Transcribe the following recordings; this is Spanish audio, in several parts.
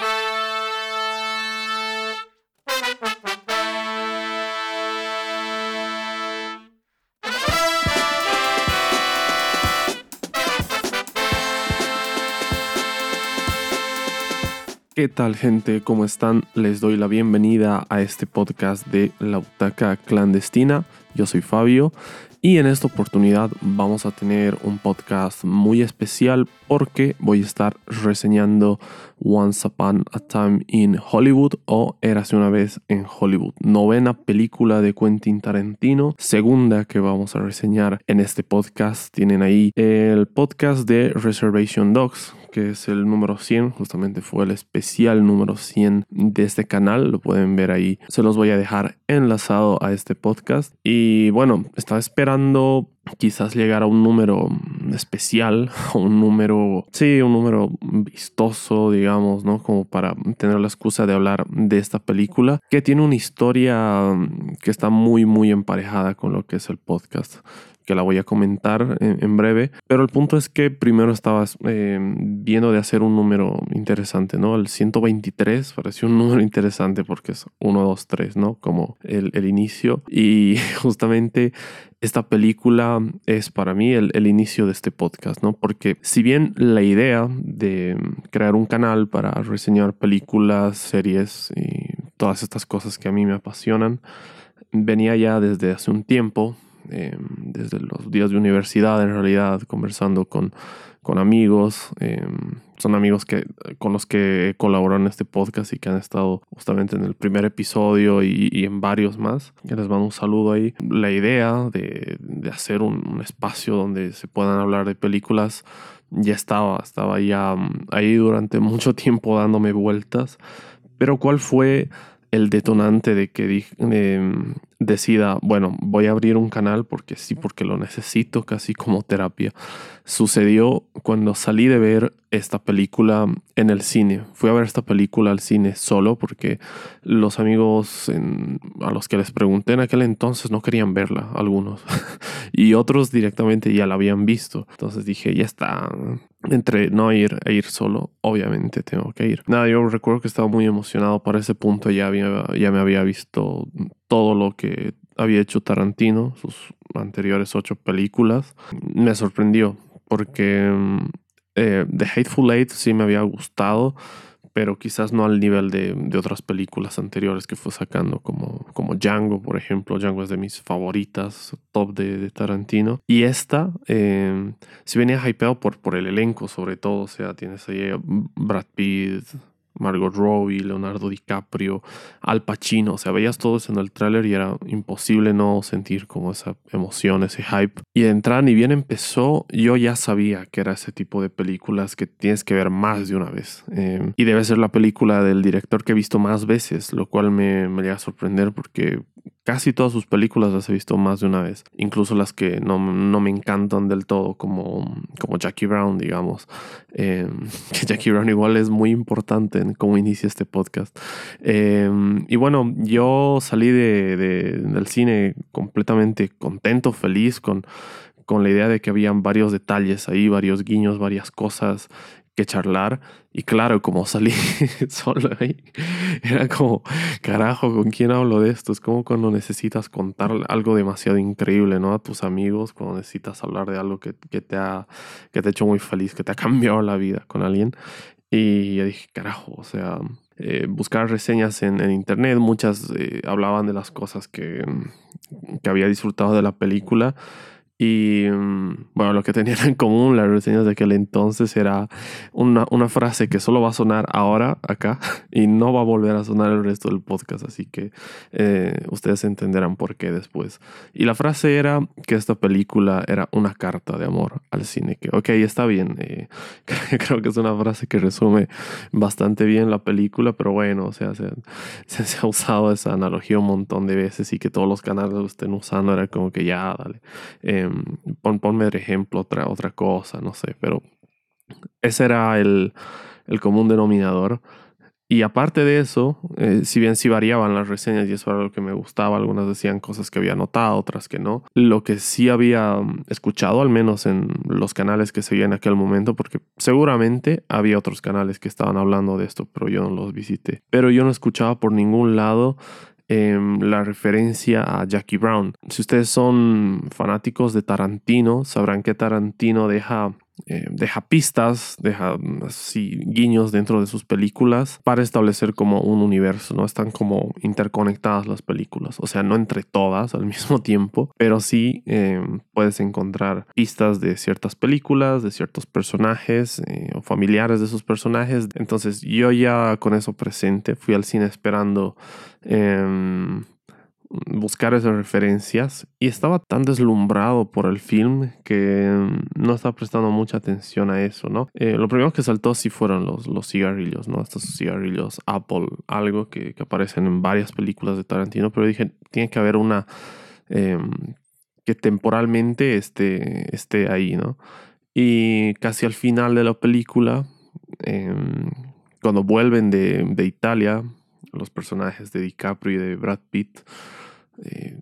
Thank you. ¿Qué tal gente? ¿Cómo están? Les doy la bienvenida a este podcast de La Butaca Clandestina. Yo soy Fabio y en esta oportunidad vamos a tener un podcast muy especial porque voy a estar reseñando Once Upon a Time in Hollywood o Érase una vez en Hollywood. Novena película de Quentin Tarantino, segunda que vamos a reseñar en este podcast. Tienen ahí el podcast de Reservation Dogs que es el número 100, justamente fue el especial número 100 de este canal, lo pueden ver ahí, se los voy a dejar enlazado a este podcast. Y bueno, estaba esperando quizás llegar a un número especial, un número, sí, un número vistoso, digamos, ¿no? Como para tener la excusa de hablar de esta película, que tiene una historia que está muy, muy emparejada con lo que es el podcast que la voy a comentar en, breve. Pero el punto es que primero estaba eh, viendo de hacer un número interesante, ¿no? El 123 pareció un número interesante porque es 1, 2, 3, ¿no? Como el, inicio. Y justamente esta película es para mí el, inicio de este podcast, ¿no? Porque si bien la idea de crear un canal para reseñar películas, series y todas estas cosas que a mí me apasionan, venía ya desde hace un tiempo, Em, desde los días de universidad en realidad, conversando con, con amigos. Em, son amigos que, con los que he colaborado en este podcast y que han estado justamente en el primer episodio y, en varios más. Les mando un saludo ahí. La idea de, de hacer un, un, espacio donde se puedan hablar de películas ya estaba, estaba ya ahí durante mucho tiempo dándome vueltas. Pero ¿cuál fue el detonante de que em, decida, bueno, voy a abrir un canal porque sí, porque lo necesito casi como terapia. Sucedió cuando salí de ver esta película en el cine. Fui a ver esta película al cine solo porque los amigos a los que les pregunté en aquel entonces no querían verla, algunos. y otros directamente ya la habían visto. Entonces dije, ya está, entre no ir e ir solo, obviamente tengo que ir. Nada, yo recuerdo que estaba muy emocionado para ese punto, ya, había, ya me había visto todo lo que había hecho Tarantino, sus anteriores ocho películas. Me sorprendió porque mm, eh, The Hateful Eight sí me había gustado, pero quizás no al nivel de, de, otras películas anteriores que fue sacando, como, como Django, por ejemplo. Django es de mis favoritas, top de, de Tarantino. Y esta, eh, si venía hypeado por, por el elenco, sobre todo. O sea, tienes ahí Brad Pitt, Margot Robbie, Leonardo DiCaprio, Al Pacino, o sea, veías todos en el tráiler y era imposible no sentir como esa emoción, ese hype. Y de entrada, ni bien empezó, yo ya sabía que era ese tipo de películas que tienes que ver más de una vez. Eh, y debe ser la película del director que he visto más veces, lo cual me, me llega a sorprender porque Casi todas sus películas las he visto más de una vez, incluso las que no, no me encantan del todo, como, como Jackie Brown, digamos. Que Jackie Brown igual es muy importante en cómo inicia este podcast. Eh, y bueno, yo salí de, del cine completamente contento, feliz, con, con la idea de que habían varios detalles ahí, varios guiños, varias cosas que charlar. Y claro, como salí solo ahí, era como, carajo, ¿con quién hablo de esto? Es como cuando necesitas contar algo demasiado increíble, ¿no? A tus amigos, cuando necesitas hablar de algo que, que te, ha, que te ha hecho muy feliz, que te ha cambiado la vida con alguien. Y yo dije, carajo, o sea, eh, buscar reseñas en, internet, muchas eh, hablaban de las cosas que, que había disfrutado de la película y mm, bueno, lo que tenían en común las reseñas de aquel entonces era una, una, frase que solo va a sonar ahora acá y no va a volver a sonar el resto del podcast, así que eh, ustedes entenderán por qué después. Y la frase era que esta película era una carta de amor al cine, que ok, está bien, eh, creo que es una frase que resume bastante bien la película, pero bueno, o sea, se, se, ha usado esa analogía un montón de veces y que todos los canales lo estén usando, era como que ya, dale. Eh, Em, ponme de ejemplo otra, otra cosa, no sé, pero ese era el, el común denominador. Y aparte de eso, eh, si bien sí variaban las reseñas y eso era lo que me gustaba, algunas decían cosas que había notado, otras que no. Lo que sí había mm, escuchado, al menos en los canales que seguía en aquel momento, porque seguramente había otros canales que estaban hablando de esto, pero yo no los visité. Pero yo no escuchaba por ningún lado em, la referencia a Jackie Brown. Si ustedes son fanáticos de Tarantino, sabrán que Tarantino deja eh, deja pistas, deja mm, guiños dentro de sus películas para establecer como un universo, ¿no? Están como interconectadas las películas, o sea, no entre todas al mismo tiempo, pero sí em, puedes encontrar pistas de ciertas películas, de ciertos personajes eh, o familiares de esos personajes. Entonces yo ya con eso presente fui al cine esperando em, buscar esas referencias y estaba tan deslumbrado por el film que no estaba prestando mucha atención a eso, ¿no? Eh, lo primero que saltó sí fueron los, los cigarrillos, ¿no? Estos cigarrillos Apple, algo que, que aparecen en varias películas de Tarantino, pero dije, tiene que haber una em, que temporalmente esté, esté ahí, ¿no? Y casi al final de la película, em, cuando vuelven de, de Italia, los personajes de DiCaprio y de Brad Pitt, eh,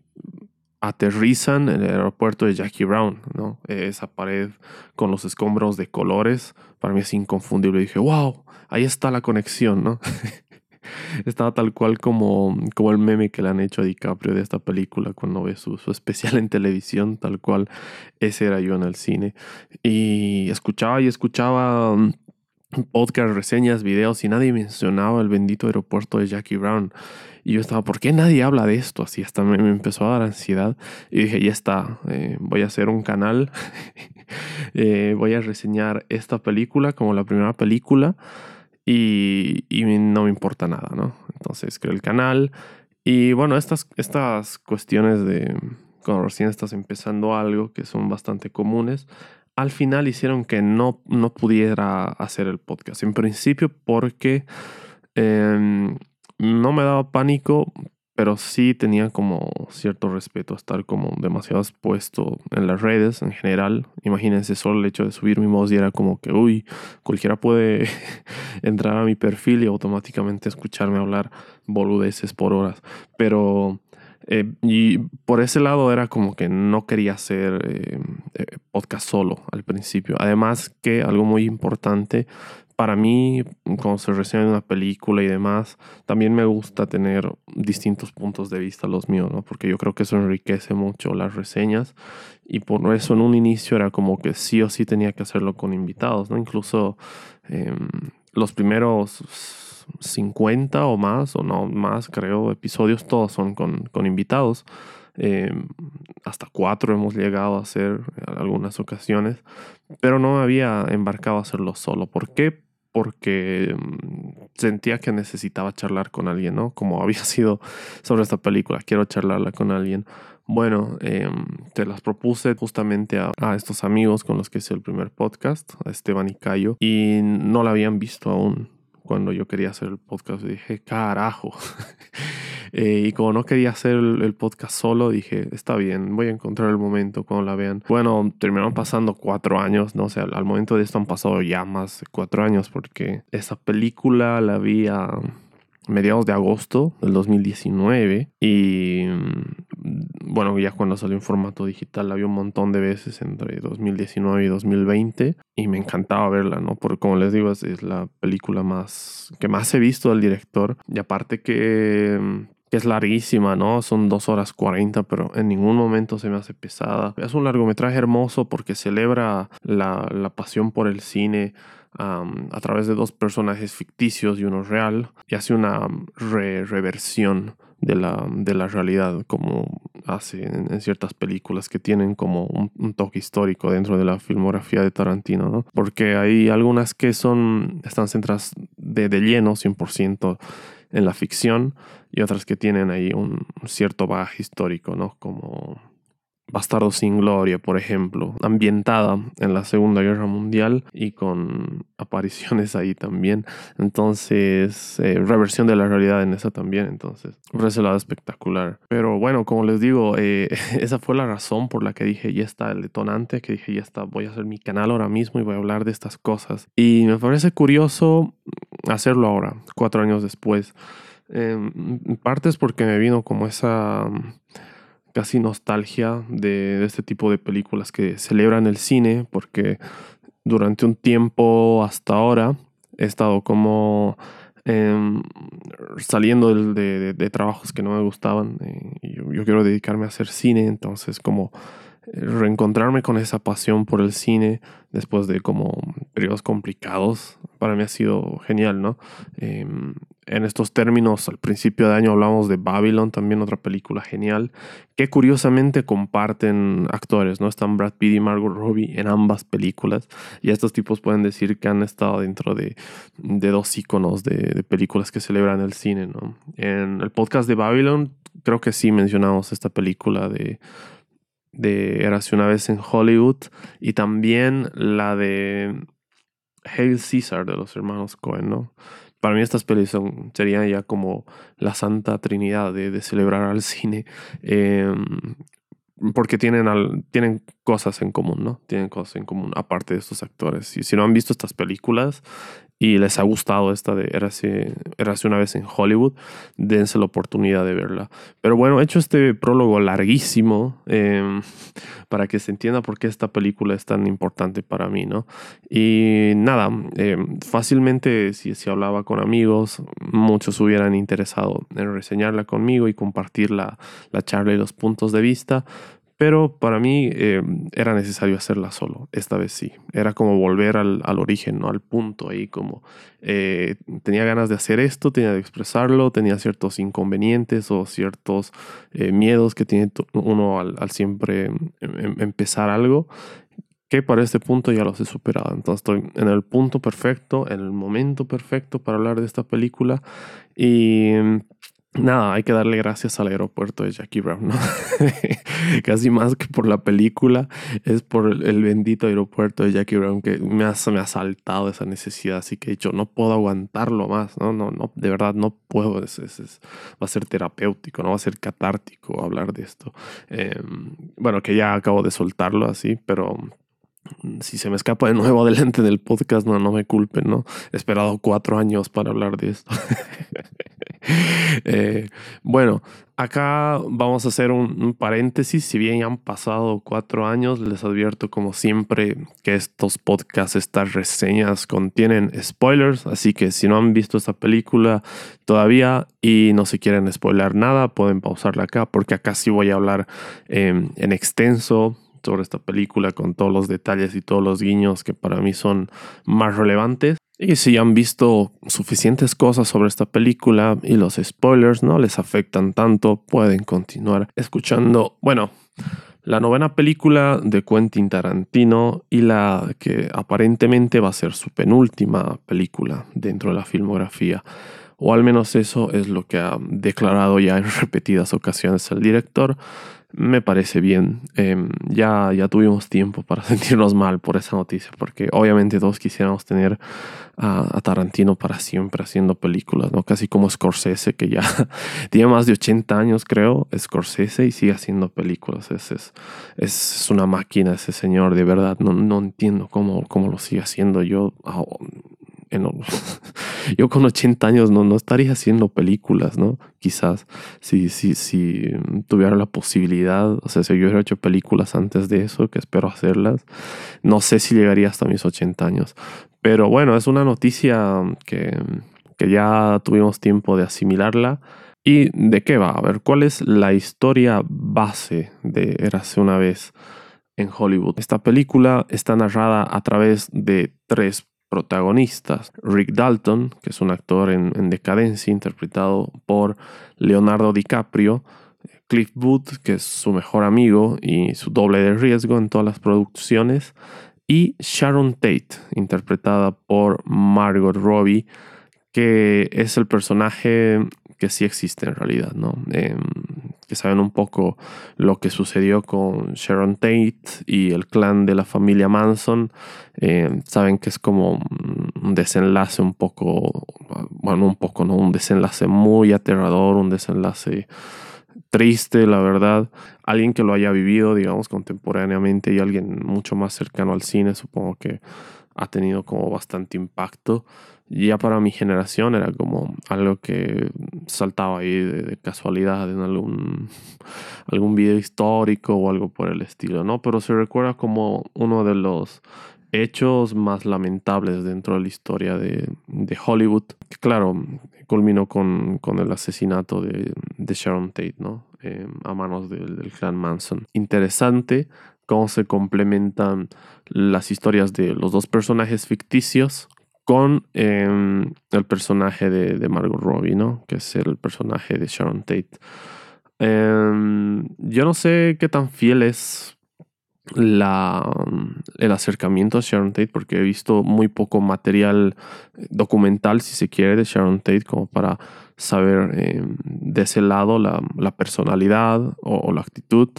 aterrizan en el aeropuerto de Jackie Brown, ¿no? Esa pared con los escombros de colores, para mí es inconfundible. dije, wow, ahí está la conexión, ¿no? Estaba tal cual como, como el meme que le han hecho a DiCaprio de esta película cuando ve su, su, especial en televisión, tal cual ese era yo en el cine. Y escuchaba y escuchaba mm, podcast, reseñas, videos y nadie mencionaba el bendito aeropuerto de Jackie Brown. Y yo estaba, ¿por qué nadie habla de esto? Así hasta me, empezó a dar ansiedad. Y dije, ya está, eh, voy a hacer un canal, eh, voy a reseñar esta película como la primera película y, no me importa nada, ¿no? Entonces creé el canal y bueno, estas, estas cuestiones de cuando recién estás empezando algo que son bastante comunes, al final hicieron que no, no pudiera hacer el podcast. En principio porque... Eh, no me daba pánico, pero sí tenía como cierto respeto a estar como demasiado expuesto en las redes en general. Imagínense solo el hecho de subir mi voz y era como que, uy, cualquiera puede entrar a mi perfil y automáticamente escucharme hablar boludeces por horas. Pero eh, y por ese lado era como que no quería hacer eh, eh, podcast solo al principio. Además que algo muy importante para mí, cuando se reseña una película y demás, también me gusta tener distintos puntos de vista los míos, ¿no? Porque yo creo que eso enriquece mucho las reseñas y por eso en un inicio era como que sí o sí tenía que hacerlo con invitados, ¿no? Incluso em, los primeros 50 o más, o no más, creo, episodios, todos son con, con invitados. Em, hasta cuatro hemos llegado a hacer en algunas ocasiones, pero no me había embarcado a hacerlo solo. ¿Por qué? Porque mm, sentía que necesitaba charlar con alguien, ¿no? Como había sido sobre esta película, quiero charlarla con alguien. Bueno, em, te las propuse justamente a, a, estos amigos con los que hice el primer podcast, a Esteban y Cayo, y no la habían visto aún cuando yo quería hacer el podcast. Dije, carajo. Eh, y como no quería hacer el, podcast solo, dije, está bien, voy a encontrar el momento cuando la vean. Bueno, terminaron pasando cuatro años, ¿no? O sea, al momento de esto han pasado ya más de cuatro años porque esa película la vi a mediados de agosto del 2019 y mm, bueno, ya cuando salió en formato digital la vi un montón de veces entre 2019 y 2020 y me encantaba verla, ¿no? Porque como les digo es, la película más que más he visto del director y aparte que mm, que es larguísima, ¿no? Son dos horas 40, pero en ningún momento se me hace pesada. Es un largometraje hermoso porque celebra la, la pasión por el cine, a través de dos personajes ficticios y uno real y hace una reversión de la, de la realidad como hace en, ciertas películas que tienen como un, toque histórico dentro de la filmografía de Tarantino, ¿no? Porque hay algunas que son, están centradas de, de lleno 100% en la ficción y otras que tienen ahí un cierto bagaje histórico, ¿no? Como Bastardo sin Gloria, por ejemplo, ambientada en la Segunda Guerra Mundial y con apariciones ahí también. Entonces, eh, reversión de la realidad en esa también. Entonces, por ese espectacular. Pero bueno, como les digo, eh, esa fue la razón por la que dije, ya está el detonante, que dije, ya está, voy a hacer mi canal ahora mismo y voy a hablar de estas cosas. Y me parece curioso hacerlo ahora, cuatro años después. En parte es porque me vino como esa casi nostalgia de, este tipo de películas que celebran el cine, porque durante un tiempo hasta ahora he estado como em, saliendo de, trabajos que no me gustaban. Eh, y yo, quiero dedicarme a hacer cine, entonces como reencontrarme con esa pasión por el cine después de como periodos complicados, para mí ha sido genial, ¿no? Em, en estos términos, al principio de año hablamos de Babylon, también otra película genial, que curiosamente comparten actores, ¿no? Están Brad Pitt y Margot Robbie en ambas películas, y estos tipos pueden decir que han estado dentro de, de dos iconos de, de, películas que celebran el cine, ¿no? En el podcast de Babylon, creo que sí mencionamos esta película de, de Érase una vez en Hollywood, y también la de Hail Caesar de los hermanos Cohen, ¿no? para mí estas pelis son, serían ya como la santa trinidad de, celebrar al cine. Em, porque tienen, al, tienen cosas en común, ¿no? Tienen cosas en común, aparte de estos actores. Y si no han visto estas películas, y les ha gustado esta de Érase, una vez en Hollywood, dense la oportunidad de verla. Pero bueno, he hecho este prólogo larguísimo em, para que se entienda por qué esta película es tan importante para mí, ¿no? Y nada, em, fácilmente si, si hablaba con amigos, muchos hubieran interesado en reseñarla conmigo y compartir la, la charla y los puntos de vista. Pero para mí eh, era necesario hacerla solo, esta vez sí. Era como volver al, al origen, ¿no? al punto ahí, como eh, tenía ganas de hacer esto, tenía de expresarlo, tenía ciertos inconvenientes o ciertos eh, miedos que tiene uno al, al siempre em, em, empezar algo que para este punto ya los he superado. Entonces estoy en el punto perfecto, en el momento perfecto para hablar de esta película y Nada, hay que darle gracias al aeropuerto de Jackie Brown, ¿no? Casi más que por la película, es por el bendito aeropuerto de Jackie Brown que me ha, me ha saltado esa necesidad, así que he dicho, no puedo aguantarlo más, ¿no? No, no, de verdad no puedo, es, va a ser terapéutico, no va a ser catártico hablar de esto. Em, bueno, que ya acabo de soltarlo así, pero si se me escapa de nuevo adelante del podcast, no, no me culpen, ¿no? He esperado cuatro años para hablar de esto. Eh, bueno, acá vamos a hacer un, paréntesis. Si bien han pasado cuatro años, les advierto como siempre que estos podcasts, estas reseñas contienen spoilers. Así que si no han visto esta película todavía y no se quieren spoiler nada, pueden pausarla acá porque acá sí voy a hablar em, en extenso sobre esta película con todos los detalles y todos los guiños que para mí son más relevantes. Y si han visto suficientes cosas sobre esta película y los spoilers no les afectan tanto, pueden continuar escuchando, bueno, la novena película de Quentin Tarantino y la que aparentemente va a ser su penúltima película dentro de la filmografía. O al menos eso es lo que ha declarado ya en repetidas ocasiones el director me parece bien. Em, ya, ya tuvimos tiempo para sentirnos mal por esa noticia, porque obviamente todos quisiéramos tener a, Tarantino para siempre haciendo películas, ¿no? Casi como Scorsese, que ya tiene más de 80 años, creo, Scorsese, y sigue haciendo películas. Es, es, es una máquina ese señor, de verdad. No, no entiendo cómo, cómo lo sigue haciendo. Yo yo con 80 años no, no estaría haciendo películas, ¿no? Quizás si, si, si tuviera la posibilidad, o sea, si yo hubiera hecho películas antes de eso, que espero hacerlas, no sé si llegaría hasta mis 80 años. Pero bueno, es una noticia que, que ya tuvimos tiempo de asimilarla. ¿Y de qué va? A ver, ¿cuál es la historia base de Érase una vez en Hollywood? Esta película está narrada a través de tres protagonistas. Rick Dalton, que es un actor en, decadencia, interpretado por Leonardo DiCaprio. Cliff Booth, que es su mejor amigo y su doble de riesgo en todas las producciones. Y Sharon Tate, interpretada por Margot Robbie, que es el personaje que sí existe en realidad, ¿no? Em, que saben un poco lo que sucedió con Sharon Tate y el clan de la familia Manson, em, saben que es como un desenlace un poco, bueno, un poco, ¿no? Un desenlace muy aterrador, un desenlace triste, la verdad. Alguien que lo haya vivido, digamos, contemporáneamente y alguien mucho más cercano al cine, supongo que ha tenido como bastante impacto. Ya para mi generación era como algo que saltaba ahí de, casualidad en algún, algún video histórico o algo por el estilo, ¿no? Pero se recuerda como uno de los hechos más lamentables dentro de la historia de, Hollywood, que claro, culminó con, el asesinato de, Sharon Tate, ¿no? Eh, a manos del, del clan Manson. Interesante cómo se complementan las historias de los dos personajes ficticios con em, el personaje de, Margot Robbie, ¿no? Que es el personaje de Sharon Tate. Em, yo no sé qué tan fiel es el acercamiento a Sharon Tate porque he visto muy poco material documental, si se quiere, de Sharon Tate como para saber em, de ese lado la, personalidad o, la actitud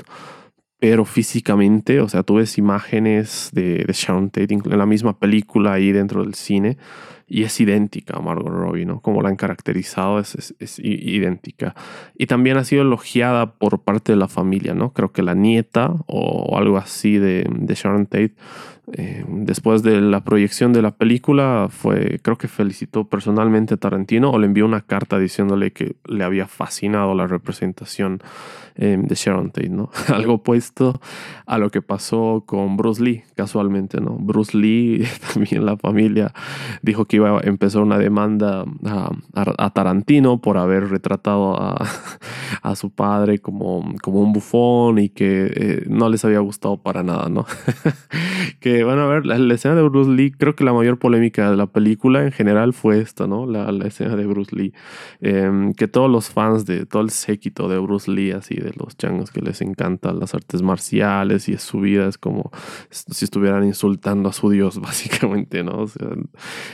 pero físicamente, o sea, tú ves imágenes de, de Sharon Tate en la misma película ahí dentro del cine y es idéntica a Margot Robbie, ¿no? Como la han caracterizado es, es, idéntica. Y también ha sido elogiada por parte de la familia, ¿no? Creo que la nieta o algo así de, de Sharon Tate eh, después de la proyección de la película, fue, creo que felicitó personalmente a Tarantino o le envió una carta diciéndole que le había fascinado la representación eh, de Sharon Tate, ¿no? Algo opuesto a lo que pasó con Bruce Lee, casualmente, ¿no? Bruce Lee, también la familia, dijo que iba a empezar una demanda a, Tarantino por haber retratado a, a, su padre como, como un bufón y que eh, no les había gustado para nada, ¿no? que bueno, a ver, la, escena de Bruce Lee, creo que la mayor polémica de la película en general fue esta, ¿no? La, escena de Bruce Lee. Em, que todos los fans de todo el séquito de Bruce Lee, así de los changos que les encantan las artes marciales y su vida es como si estuvieran insultando a su dios, básicamente, ¿no?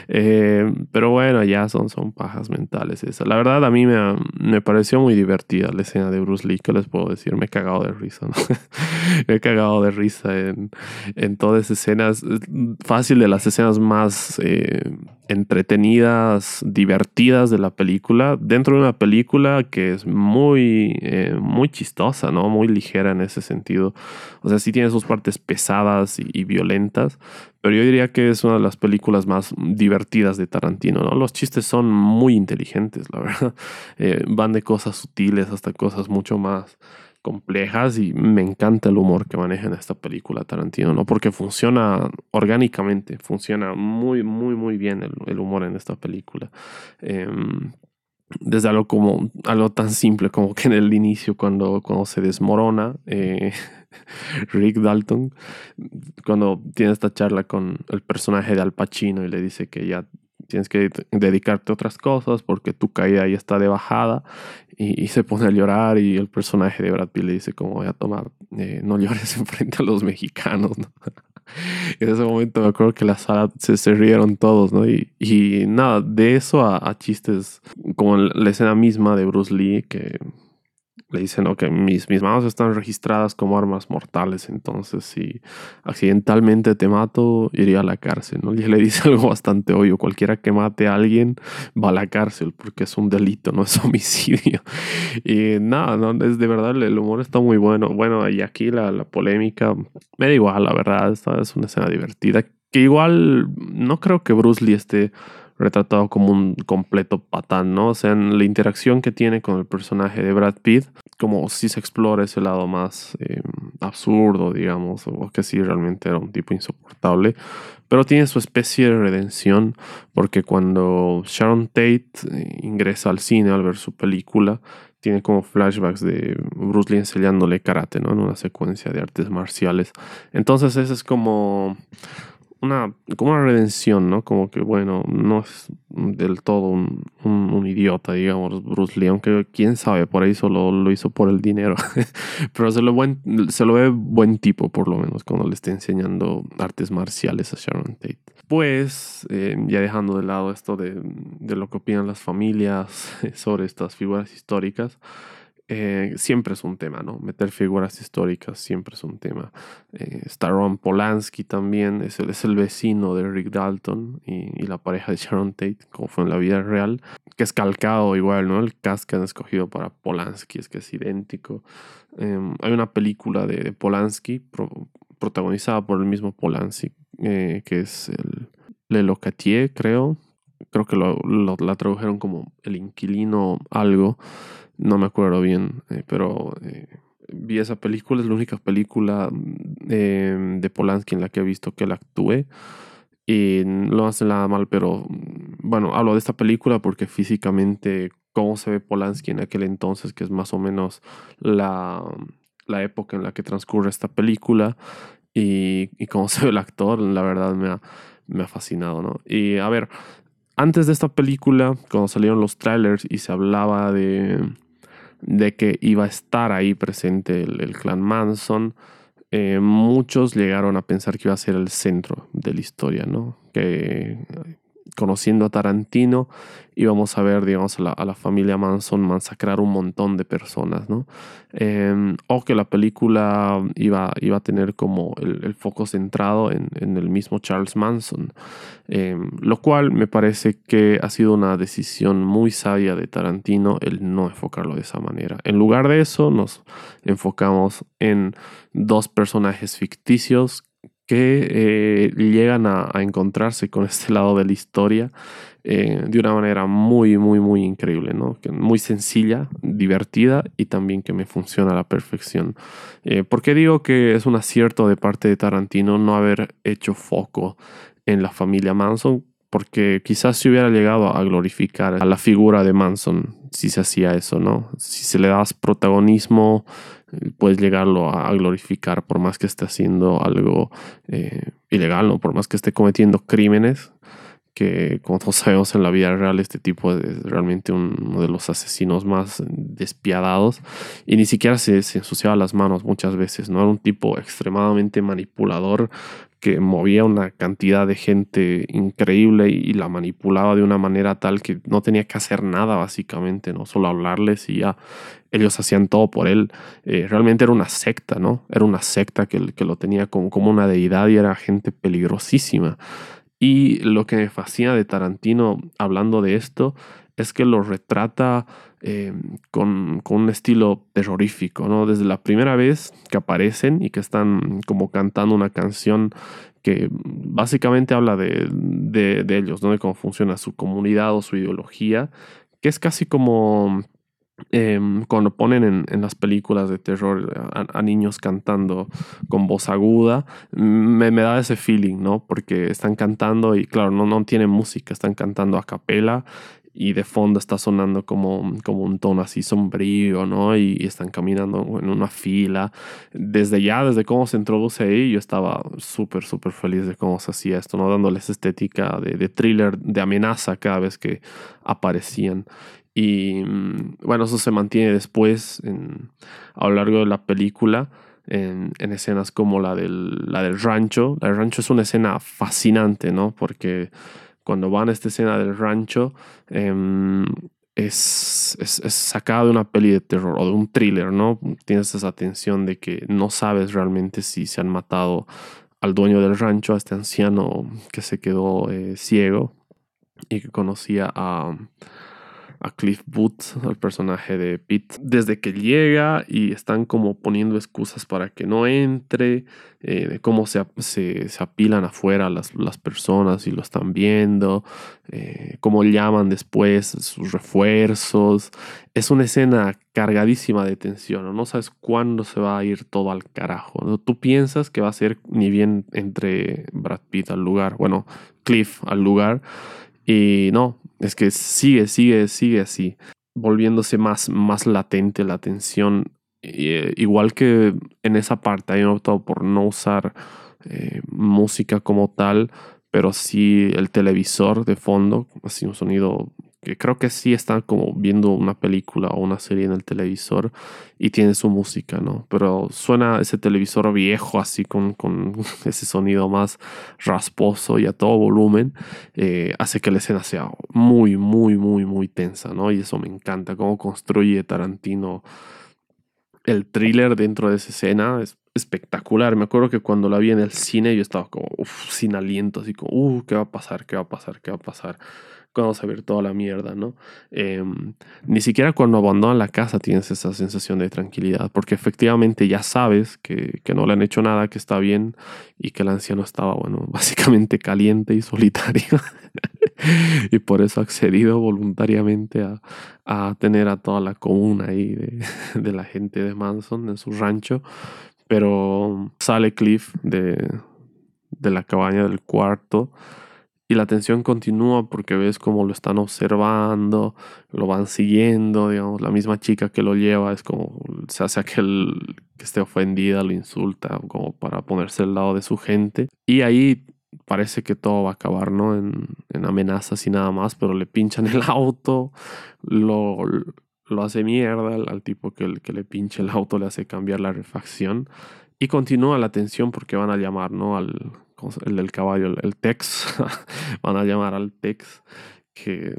Em, pero bueno, ya son, son pajas mentales esas. La verdad, a mí me, me pareció muy divertida la escena de Bruce Lee, ¿qué les puedo decir? Me he cagado de risa, ¿no? me he cagado de risa en, en toda esa escena escenas, fácil de las escenas más eh, entretenidas, divertidas de la película, dentro de una película que es muy, eh, muy chistosa, ¿no? Muy ligera en ese sentido. O sea, sí tiene sus partes pesadas y, violentas, pero yo diría que es una de las películas más divertidas de Tarantino, ¿no? Los chistes son muy inteligentes, la verdad. Eh, van de cosas sutiles hasta cosas mucho más complejas y me encanta el humor que maneja en esta película Tarantino, ¿no? Porque funciona orgánicamente, funciona muy, muy, muy bien el, humor en esta película. Em, desde algo como algo tan simple como que en el inicio cuando, cuando se desmorona eh, Rick Dalton cuando tiene esta charla con el personaje de Al Pacino y le dice que ya tienes que dedicarte a otras cosas porque tu caída ya está de bajada y, se pone a llorar y el personaje de Brad Pitt le dice como voy a tomar, eh, no llores enfrente a los mexicanos, en ese momento me acuerdo que la sala se, rieron todos, ¿no? Y, nada, de eso a, a, chistes como la escena misma de Bruce Lee que le dicen, ok, mis, mis manos están registradas como armas mortales, entonces si accidentalmente te mato, iría a la cárcel, ¿no? Le dice algo bastante obvio, cualquiera que mate a alguien va a la cárcel porque es un delito, no es homicidio. Y nada, no, es de verdad, el humor está muy bueno. Bueno, y aquí la, la polémica, me da igual, la verdad, esta es una escena divertida, que igual no creo que Bruce Lee esté retratado como un completo patán, ¿no? O sea, en la interacción que tiene con el personaje de Brad Pitt, como si se explora ese lado más eh, absurdo, digamos, o que sí realmente era un tipo insoportable, pero tiene su especie de redención, porque cuando Sharon Tate eh, ingresa al cine al ver su película, tiene como flashbacks de Bruce Lee enseñándole karate, ¿no? En una secuencia de artes marciales. Entonces ese es como una, como una redención, ¿no? Como que, bueno, no es del todo un, un, idiota, digamos, Bruce Lee, aunque quién sabe, por ahí solo lo hizo por el dinero. Pero se lo, buen, se lo ve buen tipo, por lo menos, cuando le está enseñando artes marciales a Sharon Tate. Pues, eh, ya dejando de lado esto de, de lo que opinan las familias sobre estas figuras históricas, eh, siempre es un tema, ¿no? Meter figuras históricas siempre es un tema. Eh, está Ron Polanski también, es el, es el vecino de Rick Dalton y, la pareja de Sharon Tate, como fue en la vida real, que es calcado igual, ¿no? El cast que han escogido para Polanski es que es idéntico. Em, hay una película de, Polanski protagonizada por el mismo Polanski, eh, que es el Le Locatier, creo. Creo que lo, la tradujeron como El Inquilino algo. No me acuerdo bien, eh, pero eh, vi esa película. Es la única película em, de Polanski en la que he visto que él actúe. Y no hace nada mal, pero bueno, hablo de esta película porque físicamente cómo se ve Polanski en aquel entonces, que es más o menos la, la época en la que transcurre esta película y, y cómo se ve el actor, la verdad me ha, me ha fascinado, ¿no? Y a ver, antes de esta película, cuando salieron los trailers y se hablaba de, de que iba a estar ahí presente el, clan Manson, eh, muchos llegaron a pensar que iba a ser el centro de la historia, ¿no? Que conociendo a Tarantino, íbamos a ver, digamos, a la, familia Manson masacrar un montón de personas, ¿no? Em, o que la película iba, iba a tener como el, foco centrado en, el mismo Charles Manson, em, lo cual me parece que ha sido una decisión muy sabia de Tarantino el no enfocarlo de esa manera. En lugar de eso, nos enfocamos en dos personajes ficticios que eh, llegan a, encontrarse con este lado de la historia eh, de una manera muy, muy, muy increíble, ¿no? muy sencilla, divertida y también que me funciona a la perfección. Eh, ¿Por qué digo que es un acierto de parte de Tarantino no haber hecho foco en la familia Manson? Porque quizás se hubiera llegado a glorificar a la figura de Manson si se hacía eso, ¿no? Si se le das protagonismo, puedes llegarlo a, glorificar por más que esté haciendo algo eh, ilegal, ¿no? por más que esté cometiendo crímenes, que como todos sabemos en la vida real este tipo es realmente uno de los asesinos más despiadados y ni siquiera se, se ensuciaba las manos muchas veces, ¿no? Era un tipo extremadamente manipulador que movía una cantidad de gente increíble y, la manipulaba de una manera tal que no tenía que hacer nada básicamente, no solo hablarles y ya ellos hacían todo por él. Eh, realmente era una secta, ¿no? Era una secta que, lo tenía como una deidad y era gente peligrosísima. Y lo que me fascina de Tarantino hablando de esto es que lo retrata eh, con, un estilo terrorífico, ¿no? Desde la primera vez que aparecen y que están como cantando una canción que básicamente habla de, ellos, ¿no? De cómo funciona su comunidad o su ideología, que es casi como Em, cuando ponen en, las películas de terror a, niños cantando con voz aguda, me, me, da ese feeling, ¿no? Porque están cantando y claro, no, no tienen música, están cantando a capela y de fondo está sonando como, como un tono así sombrío, ¿no? Y, están caminando en una fila. Desde ya, desde cómo se introduce ahí, yo estaba súper, súper feliz de cómo se hacía esto, ¿no? Dándoles estética de, de thriller, de amenaza cada vez que aparecían. Y mm, bueno, eso se mantiene después a lo largo de la película. En, escenas como la del, la del rancho. La del rancho es una escena fascinante, ¿no? Porque cuando van a esta escena del rancho, em, es, es, sacada de una peli de terror o de un thriller, ¿no? Tienes esa tensión de que no sabes realmente si se han matado al dueño del rancho, a este anciano que se quedó eh, ciego y que conocía a a Cliff Booth, al personaje de Pete, desde que llega y están como poniendo excusas para que no entre, eh, cómo se, se, se, apilan afuera las, las, personas y lo están viendo, eh, cómo llaman después sus refuerzos. Es una escena cargadísima de tensión, ¿no? sabes cuándo se va a ir todo al carajo. Tú piensas que va a ser ni bien entre Brad Pitt al lugar, bueno, Cliff al lugar. Y no, es que sigue, sigue, sigue así, volviéndose más, más latente la tensión. Eh, igual que en esa parte hay optado por no usar eh, música como tal, pero sí el televisor de fondo, así un sonido que creo que sí están como viendo una película o una serie en el televisor y tiene su música, ¿no? Pero suena ese televisor viejo así con, con ese sonido más rasposo y a todo volumen, eh, hace que la escena sea muy, muy, muy, muy tensa, ¿no? Y eso me encanta, cómo construye Tarantino el thriller dentro de esa escena es espectacular. Me acuerdo que cuando la vi en el cine yo estaba como sin aliento, así como, uh, ¿qué va a pasar? ¿Qué va a pasar? ¿Qué va a pasar? Cuando se ve toda la mierda, ¿no? Em, ni siquiera cuando abandonan la casa tienes esa sensación de tranquilidad, porque efectivamente ya sabes que, que, no le han hecho nada, que está bien y que el anciano estaba, bueno, básicamente caliente y solitario. y por eso ha accedido voluntariamente a, a, tener a toda la comuna ahí de, de la gente de Manson en su rancho. Pero sale Cliff de, de la cabaña del cuarto y la tensión continúa porque ves cómo lo están observando, lo van siguiendo, digamos, la misma chica que lo lleva es como se hace aquel que esté ofendida, lo insulta como para ponerse al lado de su gente y ahí parece que todo va a acabar, ¿no? En, amenazas y nada más, pero le pinchan el auto, lo, lo hace mierda al, tipo que, que le pinche el auto, le hace cambiar la refacción y continúa la tensión porque van a llamar, ¿no? Al el del caballo, el, Tex, van a llamar al Tex, que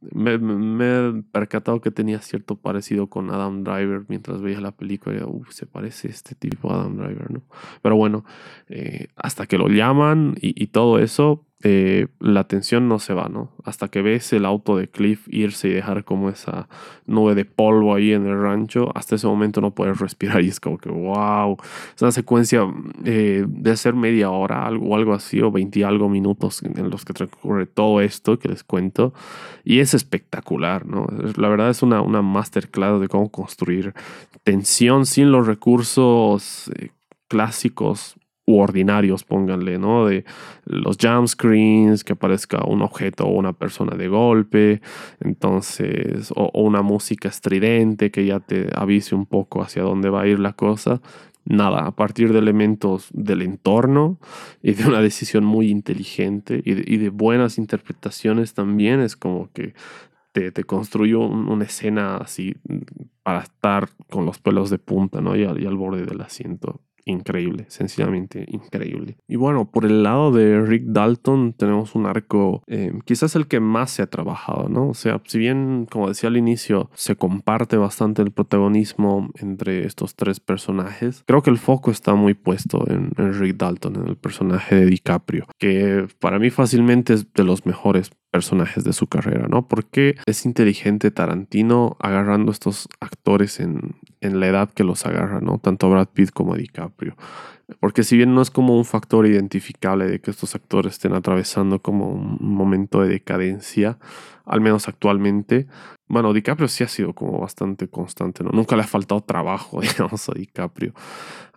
me, he percatado que tenía cierto parecido con Adam Driver mientras veía la película. Y, se parece este tipo a Adam Driver, ¿no? Pero bueno, eh, hasta que lo llaman y, todo eso, eh, la tensión no se va, ¿no? Hasta que ves el auto de Cliff irse y dejar como esa nube de polvo ahí en el rancho, hasta ese momento no puedes respirar y es como que, wow, es una secuencia eh, de ser media hora o algo así, o 20 y algo minutos en los que transcurre todo esto que les cuento, y es espectacular, ¿no? La verdad es una, una masterclass de cómo construir tensión sin los recursos eh, clásicos u ordinarios, pónganle, ¿no? De los jump screens, que aparezca un objeto o una persona de golpe, entonces, o, una música estridente que ya te avise un poco hacia dónde va a ir la cosa. Nada, a partir de elementos del entorno y de una decisión muy inteligente y de, buenas interpretaciones también, es como que te, te construyó una escena así para estar con los pelos de punta, ¿no? y al borde del asiento increíble, sencillamente increíble. Y bueno, por el lado de Rick Dalton tenemos un arco eh, quizás el que más se ha trabajado, ¿no? O sea, si bien, como decía al inicio, se comparte bastante el protagonismo entre estos tres personajes, creo que el foco está muy puesto en, en Rick Dalton, en el personaje de DiCaprio, que para mí fácilmente es de los mejores personajes de su carrera, ¿no? Porque es inteligente Tarantino agarrando estos actores en, en la edad que los agarra, ¿no? Tanto Brad Pitt como DiCaprio. Porque si bien no es como un factor identificable de que estos actores estén atravesando como un momento de decadencia, al menos actualmente, bueno, DiCaprio sí ha sido como bastante constante, ¿no? Nunca le ha faltado trabajo, digamos, a DiCaprio.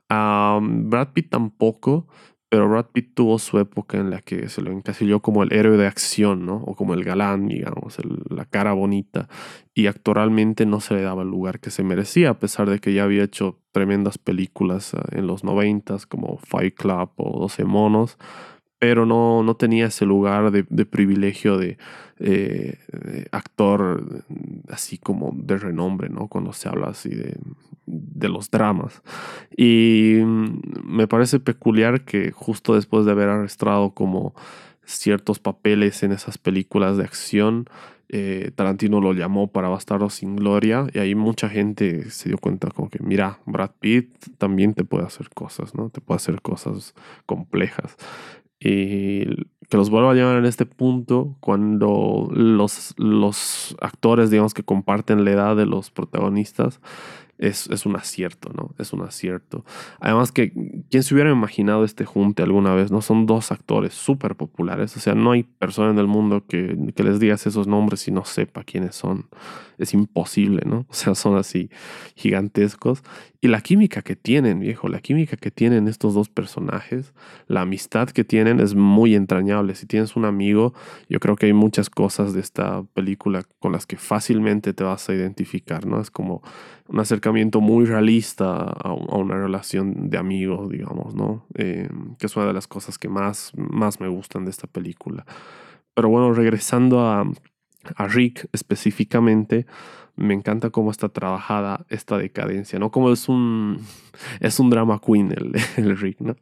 Brad Pitt tampoco, pero Brad Pitt tuvo su época en la que se lo encasilló como el héroe de acción, ¿no? O como el galán, digamos, la cara bonita. Y actualmente no se le daba el lugar que se merecía, a pesar de que ya había hecho tremendas películas ah, en los noventas, como Fight Club o 12 Monos. Pero no, no tenía ese lugar de, privilegio de, eh, de, actor así como de renombre, ¿no? Cuando se habla así de de los dramas. Y mm, me parece peculiar que justo después de haber arrastrado como ciertos papeles en esas películas de acción, eh, Tarantino lo llamó para Bastardo sin Gloria y ahí mucha gente se dio cuenta como que, mira, Brad Pitt también te puede hacer cosas, ¿no? Te puede hacer cosas complejas. Y que los vuelvo a llamar en este punto cuando los, los actores, digamos, que comparten la edad de los protagonistas, es, un acierto, ¿no? Es un acierto. Además que, ¿quién se hubiera imaginado este junte alguna vez? ¿No? Son dos actores súper populares. O sea, no hay persona en el mundo que, que les digas esos nombres y no sepa quiénes son. Es imposible, ¿no? O sea, son así gigantescos. Y la química que tienen, viejo, la química que tienen estos dos personajes, la amistad que tienen es muy entrañable. Si tienes un amigo, yo creo que hay muchas cosas de esta película con las que fácilmente te vas a identificar, ¿no? Es como un acercamiento muy realista a, una relación de amigos, digamos, ¿no? Eh, que es una de las cosas que más, más me gustan de esta película. Pero bueno, regresando a, a Rick específicamente, me encanta cómo está trabajada esta decadencia, ¿no? Como es un, es un drama queen el, el Rick, ¿no?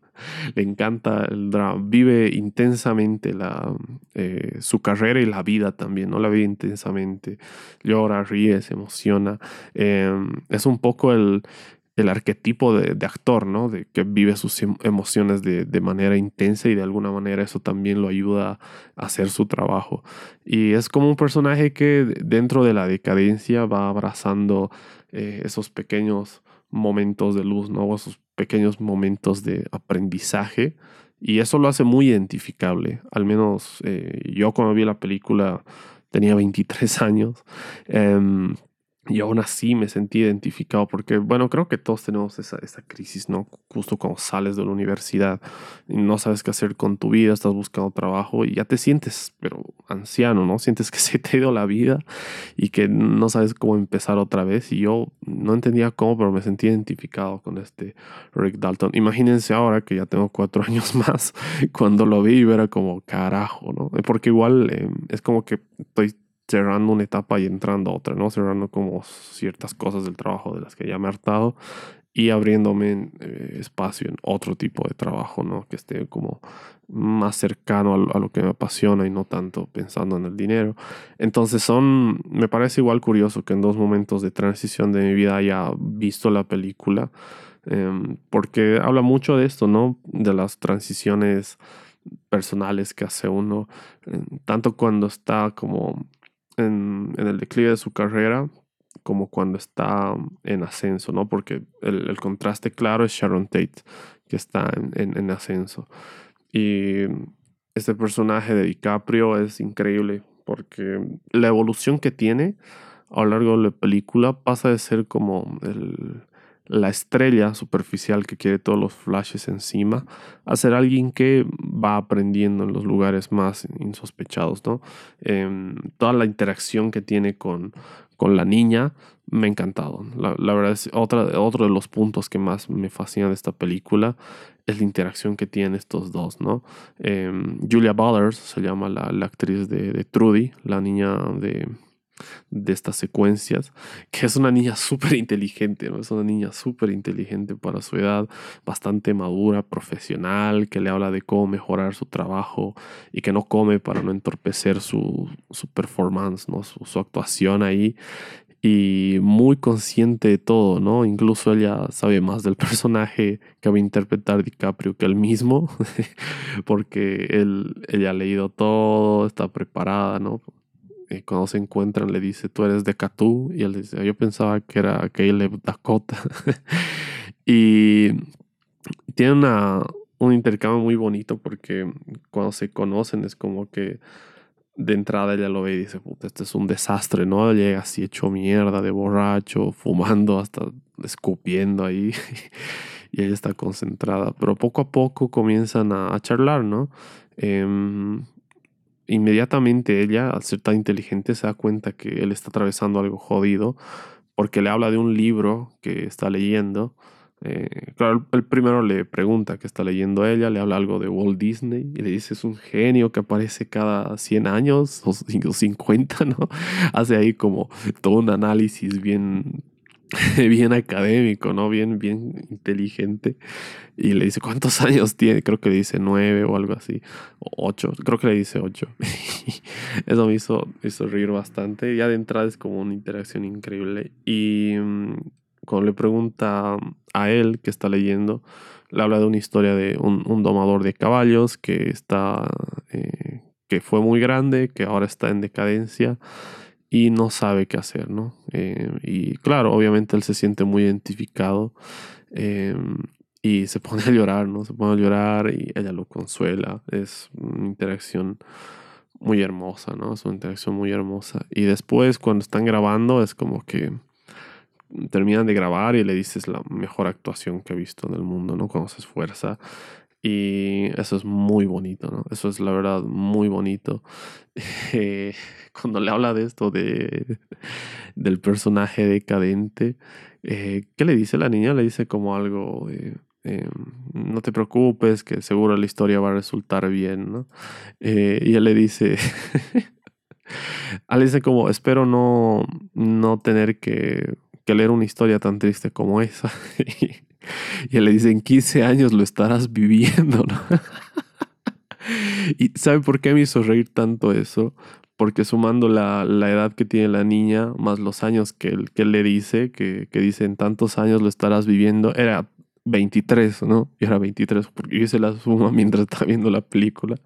Le encanta el drama, vive intensamente la, eh, su carrera y la vida también, ¿no? La vive intensamente, llora, ríe, se emociona. Em, es un poco el, el arquetipo de, actor, ¿no? De que vive sus em, emociones de, manera intensa y de alguna manera eso también lo ayuda a hacer su trabajo. Y es como un personaje que dentro de la decadencia va abrazando eh, esos pequeños momentos de luz, ¿no? Esos pequeños momentos de aprendizaje. Y eso lo hace muy identificable. Al menos eh, yo cuando vi la película tenía 23 años. Em, y aún así me sentí identificado porque, bueno, creo que todos tenemos esa, esa, crisis, ¿no? Justo cuando sales de la universidad y no sabes qué hacer con tu vida, estás buscando trabajo y ya te sientes, pero anciano, ¿no? Sientes que se te ha ido la vida y que no sabes cómo empezar otra vez. Y yo no entendía cómo, pero me sentí identificado con este Rick Dalton. Imagínense ahora que ya tengo cuatro años más, cuando lo vi era como carajo, ¿no? Porque igual eh, es como que estoy cerrando una etapa y entrando a otra, ¿no? Cerrando como ciertas cosas del trabajo de las que ya me he hartado y abriéndome eh, espacio en otro tipo de trabajo, ¿no? Que esté como más cercano a lo, que me apasiona y no tanto pensando en el dinero. Entonces son, me parece igual curioso que en dos momentos de transición de mi vida haya visto la película, em, porque habla mucho de esto, ¿no? De las transiciones personales que hace uno, tanto cuando está como en, el declive de su carrera como cuando está en ascenso, ¿no? Porque el, contraste claro es Sharon Tate, que está en, ascenso. Y este personaje de DiCaprio es increíble porque la evolución que tiene a lo largo de la película pasa de ser como el, la estrella superficial que quiere todos los flashes encima a ser alguien que va aprendiendo en los lugares más insospechados, ¿no? Em, toda la interacción que tiene con, con la niña me ha encantado. La, verdad es otra, otro de los puntos que más me fascina de esta película es la interacción que tienen estos dos, ¿no? Em, Julia Ballers se llama la, actriz de, de Trudy, la niña de de estas secuencias, que es una niña súper inteligente, ¿no? Es una niña súper inteligente para su edad, bastante madura, profesional, que le habla de cómo mejorar su trabajo y que no come para no entorpecer su, su performance, ¿no? Su, actuación ahí. Y muy consciente de todo, ¿no? Incluso ella sabe más del personaje que va a interpretar DiCaprio que él mismo, porque él, ella ha leído todo, está preparada, ¿no? Y cuando se encuentran le dice, tú eres de Katú, y él dice, yo pensaba que era Caleb Dakota. y tiene una, un intercambio muy bonito porque cuando se conocen es como que de entrada ella lo ve y dice, puta, este es un desastre, ¿no? Llega así hecho mierda, de borracho, fumando, hasta escupiendo ahí. y ella está concentrada. Pero poco a poco comienzan a, charlar, ¿no? Em, inmediatamente ella, al ser tan inteligente, se da cuenta que él está atravesando algo jodido porque le habla de un libro que está leyendo. Eh, claro, el primero le pregunta qué está leyendo ella, le habla algo de Walt Disney y le dice es un genio que aparece cada 100 años o 50, ¿no? Hace ahí como todo un análisis bien bien académico, ¿no? Bien, bien inteligente. Y le dice, ¿cuántos años tiene? Creo que le dice nueve o algo así. O ocho. Creo que le dice ocho. Eso me hizo, hizo reír bastante. Ya de entrada es como una interacción increíble. Y mm, cuando le pregunta a él que está leyendo, le habla de una historia de un, domador de caballos que está... Eh, que fue muy grande, que ahora está en decadencia y no sabe qué hacer, ¿no? Eh, y claro, obviamente él se siente muy identificado em, y se pone a llorar, ¿no? Se pone a llorar y ella lo consuela. Es una interacción muy hermosa, ¿no? Es una interacción muy hermosa. Y después cuando están grabando es como que terminan de grabar y le dices la mejor actuación que he visto en el mundo, ¿no? Cuando se esfuerza. Y eso es muy bonito, ¿no? Eso es la verdad muy bonito. Eh, cuando le habla de esto, de, del personaje decadente, eh, ¿qué le dice la niña? Le dice como algo de, em, no te preocupes, que seguro la historia va a resultar bien, ¿no? Eh, y él le dice, él dice como, espero no, no tener que, que leer una historia tan triste como esa. él le dice, en 15 años lo estarás viviendo, ¿no? ¿Y sabe por qué me hizo reír tanto eso? porque sumando la, la, edad que tiene la niña, más los años que él, que le dice, que, que dice en tantos años lo estarás viviendo, era 23, ¿no? Y era 23, porque yo hice la suma mientras estaba viendo la película.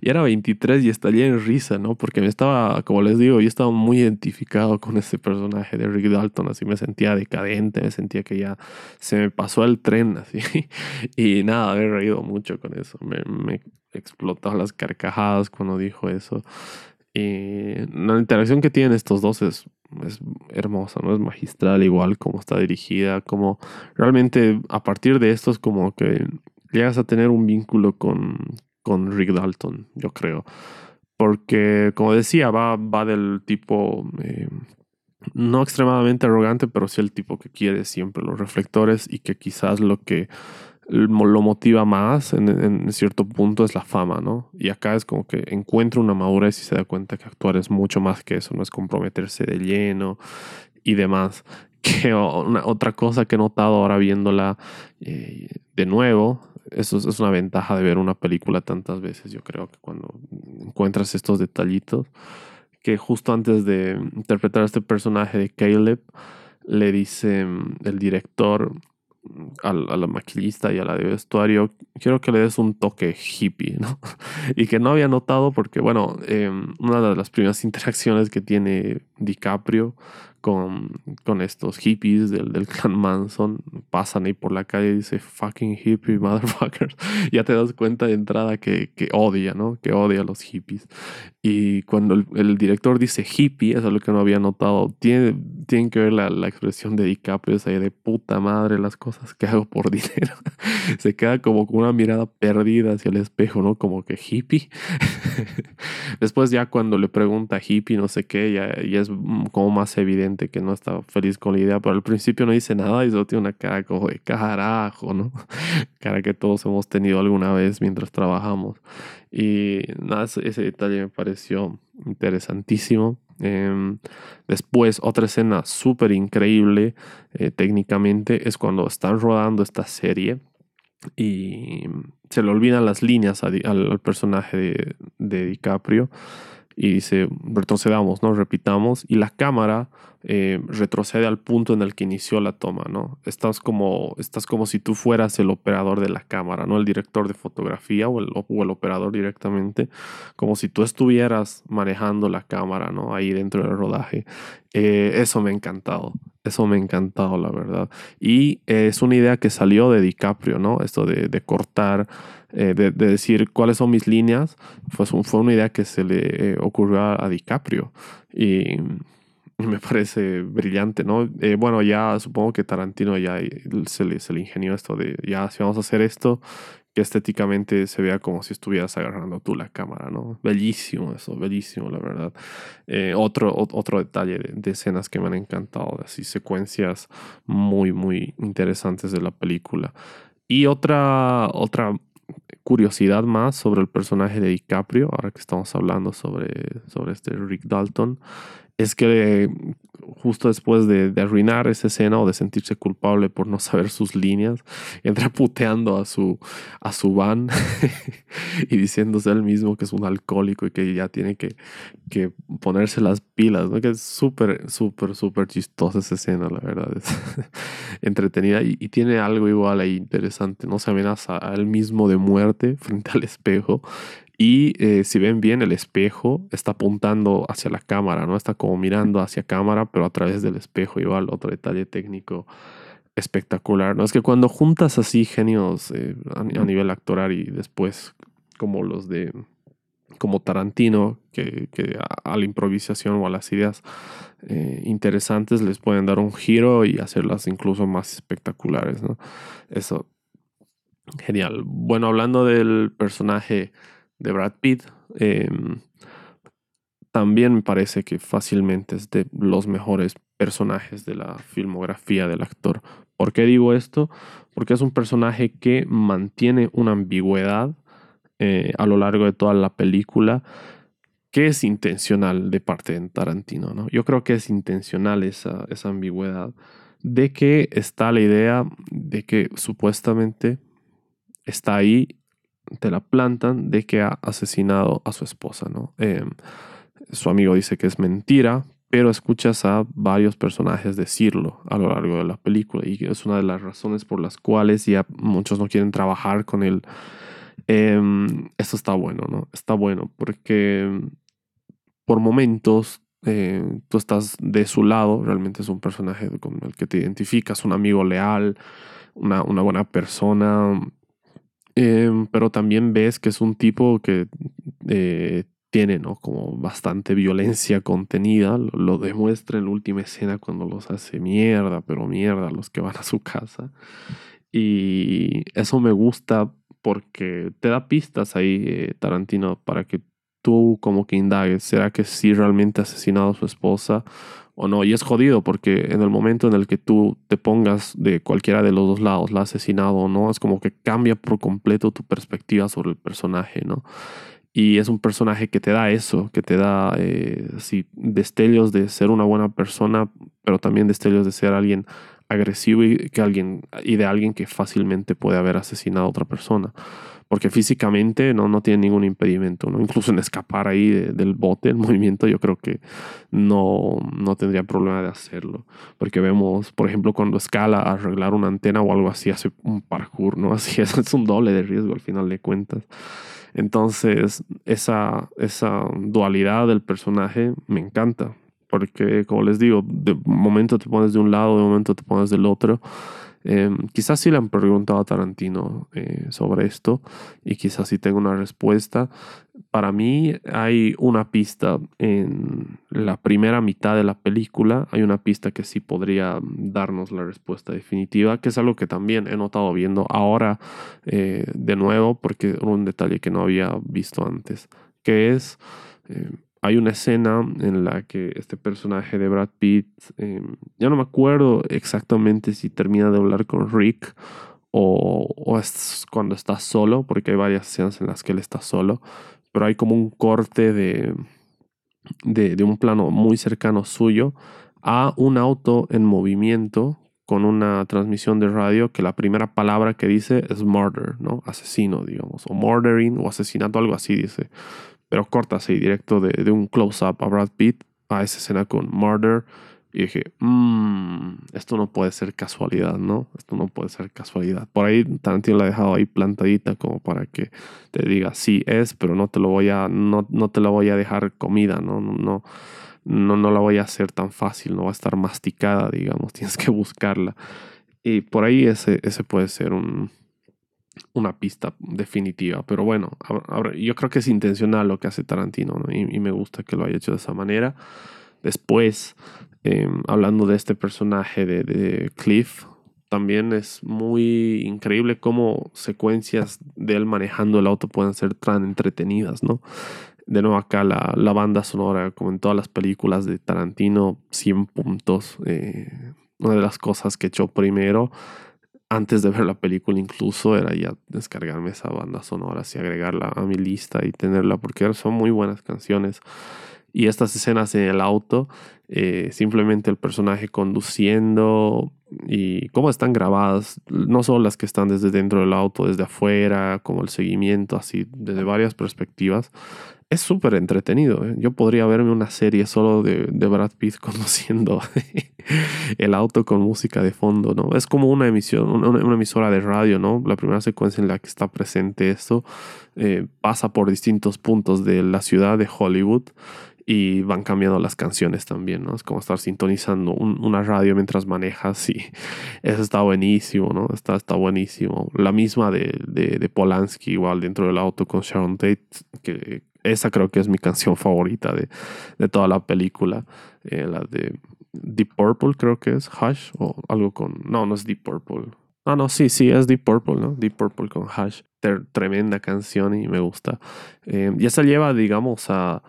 Y era 23 y estaría en risa, ¿no? Porque me estaba, como les digo, yo estaba muy identificado con ese personaje de Rick Dalton, así me sentía decadente, me sentía que ya se me pasó el tren, así. Y nada, he reído mucho con eso. Me, me explotaron las carcajadas cuando dijo eso. Y la interacción que tienen estos dos es es hermosa, ¿no? Es magistral igual como está dirigida, como realmente a partir de esto es como que llegas a tener un vínculo con, con Rick Dalton, yo creo. Porque, como decía, va, va del tipo, eh, no extremadamente arrogante, pero sí el tipo que quiere siempre los reflectores y que quizás lo que lo motiva más en, cierto punto es la fama, ¿no? Y acá es como que encuentra una madurez y se da cuenta que actuar es mucho más que eso, no es comprometerse de lleno y demás. Que otra cosa que he notado ahora viéndola eh, de nuevo, eso es, una ventaja de ver una película tantas veces, yo creo que cuando encuentras estos detallitos, que justo antes de interpretar a este personaje de Caleb, le dice mm, el director, a, la maquillista y a la de vestuario, quiero que le des un toque hippie, ¿no? y que no había notado porque, bueno, em, una de las primeras interacciones que tiene DiCaprio con, con estos hippies del, del clan Manson, pasan ahí por la calle y dice, fucking hippie, motherfuckers. ya te das cuenta de entrada que, que, odia, ¿no? Que odia a los hippies. Y cuando el, director dice hippie, es lo que no había notado, tiene, tiene que ver la, la expresión de DiCaprio, esa de puta madre las cosas que hago por dinero. Se queda como con una mirada perdida hacia el espejo, ¿no? Como que hippie. Después ya cuando le pregunta hippie, no sé qué, ya, ya es como más evidente que no está feliz con la idea, pero al principio no dice nada y solo tiene una cara como de carajo, ¿no? cara que todos hemos tenido alguna vez mientras trabajamos. Y nada, ese, detalle me pareció interesantísimo. Em, después, otra escena súper increíble eh, técnicamente es cuando están rodando esta serie y se le olvidan las líneas al, personaje de, de DiCaprio y dice, retrocedamos, ¿no? Repitamos. Y la cámara eh, retrocede al punto en el que inició la toma, ¿no? Estás como, estás como si tú fueras el operador de la cámara, ¿no? El director de fotografía o el, operador directamente, como si tú estuvieras manejando la cámara, ¿no? Ahí dentro del rodaje. Eh, eso me ha encantado, eso me ha encantado, la verdad. Y es una idea que salió de DiCaprio, ¿no? Esto de, cortar eh, de, decir cuáles son mis líneas, fue una idea que se le ocurrió a, DiCaprio y me parece brillante, ¿no? Eh, bueno, ya supongo que Tarantino ya se le, se le ingenió esto de, ya si vamos a hacer esto, que estéticamente se vea como si estuvieras agarrando tú la cámara, ¿no? Bellísimo eso, bellísimo, la verdad. otro, otro detalle de, de, escenas que me han encantado, así secuencias muy, muy interesantes de la película. Y otra, otra curiosidad más sobre el personaje de DiCaprio, ahora que estamos hablando sobre, sobre este Rick Dalton, es que justo después de, arruinar esa escena o de sentirse culpable por no saber sus líneas, entra puteando a su, a su van y diciéndose él mismo que es un alcohólico y que ya tiene que, que ponerse las pilas, ¿no? que es súper, súper, súper chistosa esa escena, la verdad, es entretenida y, y, tiene algo igual ahí interesante, no se amenaza a él mismo de muerte frente al espejo y eh, si ven bien, el espejo está apuntando hacia la cámara, ¿no? Está como mirando hacia cámara, pero a través del espejo. Igual, otro detalle técnico espectacular, ¿no? Es que cuando juntas así genios eh, a, nivel actoral y después como los de como Tarantino, que, a, la improvisación o a las ideas eh, interesantes les pueden dar un giro y hacerlas incluso más espectaculares, ¿no? Eso, genial. Bueno, hablando del personaje de Brad Pitt. Em, también me parece que fácilmente es de los mejores personajes de la filmografía del actor. ¿Por qué digo esto? Porque es un personaje que mantiene una ambigüedad eh, a lo largo de toda la película que es intencional de parte de Tarantino. ¿no? Yo creo que es intencional esa, esa ambigüedad de que está la idea de que supuestamente está ahí te la plantan de que ha asesinado a su esposa, ¿no? Em, su amigo dice que es mentira, pero escuchas a varios personajes decirlo a lo largo de la película y es una de las razones por las cuales ya muchos no quieren trabajar con él. Em, esto está bueno, ¿no? Está bueno porque por momentos eh, tú estás de su lado, realmente es un personaje con el que te identificas, un amigo leal, una, una buena persona, em, pero también ves que es un tipo que eh, tiene ¿no? como bastante violencia contenida, lo, demuestra en la última escena cuando los hace mierda, pero mierda los que van a su casa. Y eso me gusta porque te da pistas ahí, eh, Tarantino, para que tú como que indagues, ¿será que sí realmente ha asesinado a su esposa o no? Y es jodido porque en el momento en el que tú te pongas de cualquiera de los dos lados, la asesinado o no, es como que cambia por completo tu perspectiva sobre el personaje, ¿no? Y es un personaje que te da eso, que te da eh, destellos de ser una buena persona, pero también destellos de ser alguien agresivo y, que alguien, y de alguien que fácilmente puede haber asesinado a otra persona porque físicamente no, no tiene ningún impedimento, ¿no? incluso en escapar ahí del bote, el movimiento, yo creo que no, no tendría problema de hacerlo, porque vemos, por ejemplo, cuando escala a arreglar una antena o algo así, hace un parkour, ¿no? Así es, es un doble de riesgo al final de cuentas. Entonces, esa, esa dualidad del personaje me encanta, porque como les digo, de momento te pones de un lado, de momento te pones del otro. Em, quizás sí le han preguntado a Tarantino eh, sobre esto y quizás sí tengo una respuesta. Para mí hay una pista en la primera mitad de la película, hay una pista que sí podría darnos la respuesta definitiva, que es algo que también he notado viendo ahora eh, de nuevo, porque era un detalle que no había visto antes, que es... Hay una escena en la que este personaje de Brad Pitt, em, ya no me acuerdo exactamente si termina de hablar con Rick o, es cuando está solo, porque hay varias escenas en las que él está solo, pero hay como un corte de, de, un plano muy cercano suyo a un auto en movimiento con una transmisión de radio que la primera palabra que dice es murder, ¿no? Asesino, digamos, o murdering o asesinato, algo así dice pero corta así, directo de, un close-up a Brad Pitt, a esa escena con Murder. Y dije, mmm, esto no puede ser casualidad, ¿no? Esto no puede ser casualidad. Por ahí Tarantino la ha dejado ahí plantadita como para que te diga, sí es, pero no te lo voy a, no, no te la voy a dejar comida, ¿no? No, no, no, no la voy a hacer tan fácil, no va a estar masticada, digamos, tienes que buscarla. Y por ahí ese, ese puede ser un, una pista definitiva. Pero bueno, yo creo que es intencional lo que hace Tarantino y, me gusta que lo haya hecho de esa manera. Después, em, hablando de este personaje de, Cliff, también es muy increíble cómo secuencias de él manejando el auto pueden ser tan entretenidas, ¿no? De nuevo acá la, la banda sonora, como en todas las películas de Tarantino, 100 puntos. Eh, una de las cosas que echó primero antes de ver la película incluso era ya descargarme esa banda sonora y agregarla a mi lista y tenerla porque son muy buenas canciones. Y estas escenas en el auto, eh, simplemente el personaje conduciendo y cómo están grabadas, no solo las que están desde dentro del auto, desde afuera, como el seguimiento, así, desde varias perspectivas, es súper entretenido. ¿eh? Yo podría verme una serie solo de, de Brad Pitt conduciendo el auto con música de fondo, ¿no? Es como una emisión, una, emisora de radio, ¿no? La primera secuencia en la que está presente esto eh, pasa por distintos puntos de la ciudad de Hollywood y van cambiando las canciones también, ¿no? Es como estar sintonizando una radio mientras manejas y eso está buenísimo, ¿no? Está, está buenísimo. La misma de, de, de Polanski, igual dentro del auto con Sharon Tate, que esa creo que es mi canción favorita de, de toda la película. Eh, la de Deep Purple, creo que es Hush o algo con. No, no es Deep Purple. Ah, no, sí, sí, es Deep Purple, ¿no? Deep Purple con Hush. tremenda canción y me gusta. Eh, y esa lleva, digamos, a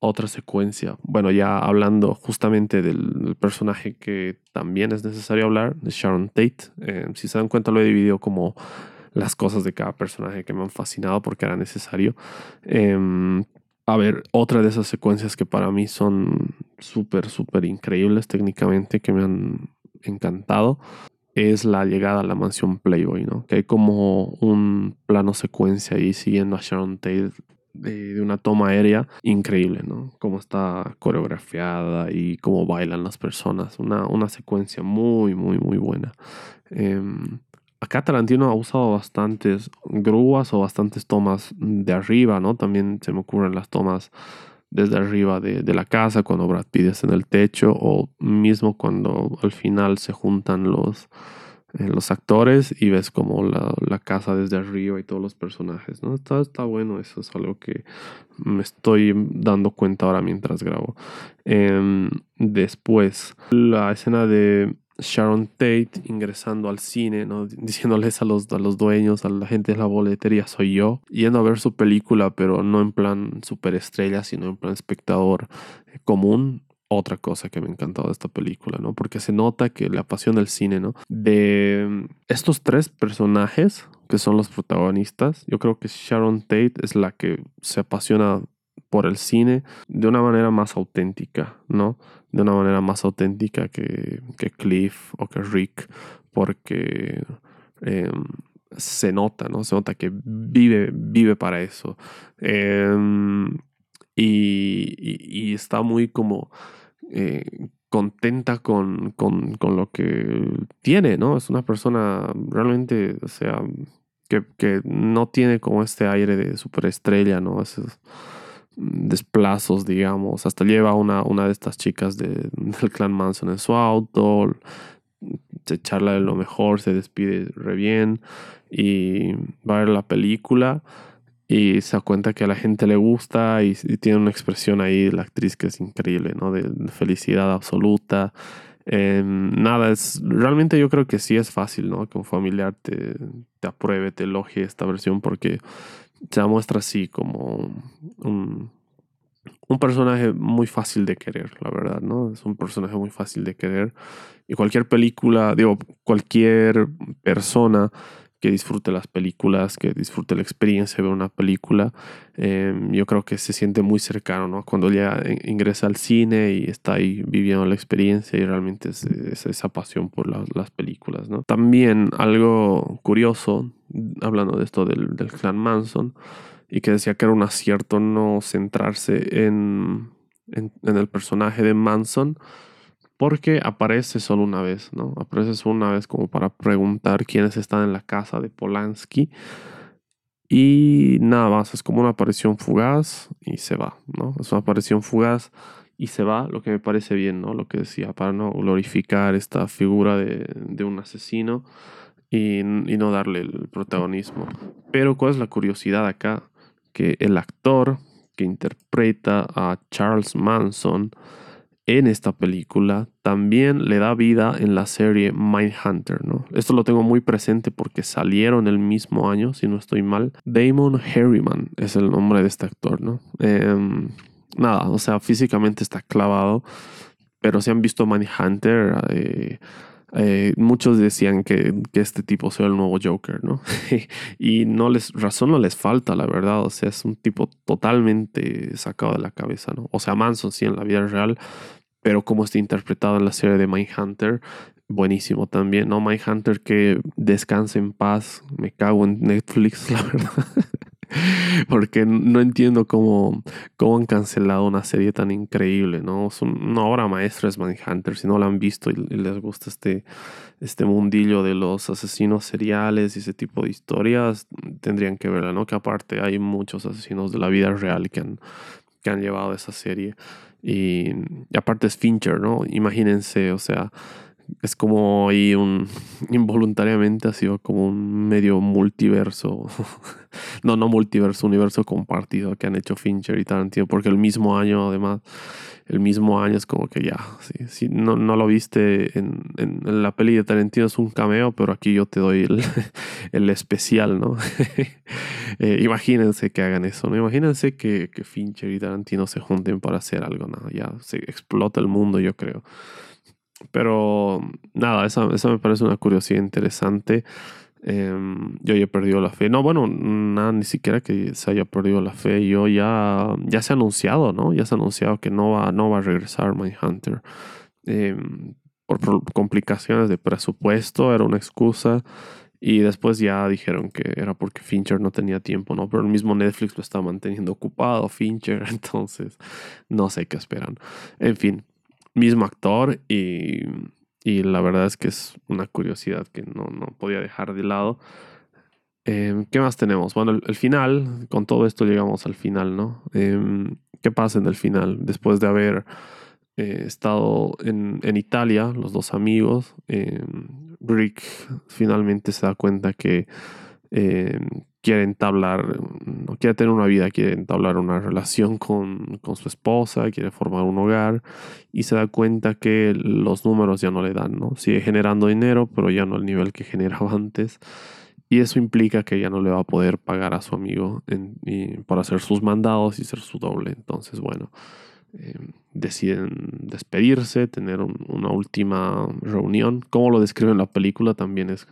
otra secuencia. Bueno, ya hablando justamente del, personaje que también es necesario hablar, de Sharon Tate. Eh, si se dan cuenta, lo he dividido como las cosas de cada personaje que me han fascinado porque era necesario. Em, a ver, otra de esas secuencias que para mí son súper, súper increíbles técnicamente, que me han encantado, es la llegada a la mansión Playboy, ¿no? Que hay como un plano secuencia ahí siguiendo a Sharon Tate de, una toma aérea increíble, ¿no? Cómo está coreografiada y cómo bailan las personas. Una, una secuencia muy, muy, muy buena. Em, acá Tarantino ha usado bastantes grúas o bastantes tomas de arriba, ¿no? También se me ocurren las tomas desde arriba de, la casa cuando Brad Pitt en el techo o mismo cuando al final se juntan los, eh, los actores y ves como la, casa desde arriba y todos los personajes, ¿no? Está, está bueno, eso es algo que me estoy dando cuenta ahora mientras grabo. Em, después, la escena de Sharon Tate ingresando al cine, ¿no? diciéndoles a los, a los dueños, a la gente de la boletería, soy yo, yendo a ver su película, pero no en plan superestrella, sino en plan espectador común, otra cosa que me ha encantado de esta película, ¿no? Porque se nota que le apasiona el cine, ¿no? De mm, estos tres personajes que son los protagonistas, yo creo que Sharon Tate es la que se apasiona por el cine de una manera más auténtica, ¿no? De una manera más auténtica que, que Cliff o que Rick, porque em, se nota, ¿no? Se nota que vive, vive para eso. Em, y, está muy como eh, contenta con, con, con, lo que tiene, ¿no? Es una persona realmente, o sea, que, que no tiene como este aire de superestrella, ¿no? Esos desplazos, digamos. Hasta lleva una, una de estas chicas de, del clan Manson en su auto, se charla de lo mejor, se despide re bien y va a ver la película y se da cuenta que a la gente le gusta y, tiene una expresión ahí la actriz que es increíble, ¿no? De, felicidad absoluta. Em, nada, es realmente yo creo que sí es fácil, ¿no? Que un familiar te, te apruebe, te elogie esta versión porque se muestra así como un, un personaje muy fácil de querer, la verdad, ¿no? Es un personaje muy fácil de querer. Y cualquier película, digo, cualquier persona que disfrute las películas, que disfrute la experiencia de ver una película, em, yo creo que se siente muy cercano, ¿no? Cuando ya ingresa al cine y está ahí viviendo la experiencia y realmente es, esa pasión por las películas, ¿no? También algo curioso, hablando de esto del, del clan Manson, y que decía que era un acierto no centrarse en, en, en el personaje de Manson, porque aparece solo una vez, ¿no? Aparece solo una vez como para preguntar quiénes están en la casa de Polanski. Y nada más, es como una aparición fugaz y se va, ¿no? Es una aparición fugaz y se va, lo que me parece bien, ¿no? Lo que decía, para no glorificar esta figura de, un asesino y, y, no darle el protagonismo. Pero ¿cuál es la curiosidad acá? Que el actor que interpreta a Charles Manson, en esta película también le da vida en la serie Mindhunter, ¿no? Esto lo tengo muy presente porque salieron el mismo año, si no estoy mal. Damon Harriman es el nombre de este actor, ¿no? Em, nada, o sea, físicamente está clavado, pero si han visto Mindhunter, eh, eh, muchos decían que, que, este tipo sea el nuevo Joker, ¿no? y no les, razón no les falta, la verdad. O sea, es un tipo totalmente sacado de la cabeza, ¿no? O sea, Manson sí en la vida real, pero como está interpretado en la serie de Mindhunter, buenísimo también, ¿no? Mindhunter que descanse en paz, me cago en Netflix, la verdad. Porque no entiendo cómo, cómo han cancelado una serie tan increíble, ¿no? Es una obra maestra es Mindhunter. Si no la han visto y, les gusta este, este mundillo de los asesinos seriales y ese tipo de historias, tendrían que verla, ¿no? Que aparte hay muchos asesinos de la vida real que han, que han llevado esa serie. Y, aparte es Fincher, ¿no? Imagínense, o sea, es como ahí un involuntariamente ha sido como un medio multiverso no no multiverso universo compartido que han hecho Fincher y Tarantino porque el mismo año además el mismo año es como que ya si no, no lo viste en, en, la peli de Tarantino es un cameo pero aquí yo te doy el, el especial no eh, imagínense que hagan eso no imagínense que, que Fincher y Tarantino se junten para hacer algo nada ya se explota el mundo yo creo pero nada, esa, me parece una curiosidad interesante. Em, yo ya he perdido la fe. No, bueno, nada, ni siquiera que se haya perdido la fe. Yo ya, ya se ha anunciado, ¿no? Ya se ha anunciado que no va, no va a regresar Mindhunter. Eh, por complicaciones de presupuesto, era una excusa. Y después ya dijeron que era porque Fincher no tenía tiempo, ¿no? Pero el mismo Netflix lo está manteniendo ocupado, Fincher, entonces no sé qué esperan. En fin, mismo actor y, y la verdad es que es una curiosidad que no, no podía dejar de lado. Em, ¿Qué más tenemos? Bueno, el, final, con todo esto llegamos al final, ¿no? Em, ¿Qué pasa en el final? Después de haber eh, estado en, en, Italia, los dos amigos, em, Rick finalmente se da cuenta que quiere entablar, no quiere tener una vida, quiere entablar una relación con, con, su esposa, quiere formar un hogar y se da cuenta que los números ya no le dan, ¿no? Sigue generando dinero, pero ya no al nivel que generaba antes. Y eso implica que ya no le va a poder pagar a su amigo para hacer sus mandados y ser su doble. Entonces, bueno, em, deciden despedirse, tener una última reunión. Como lo describe en la película también es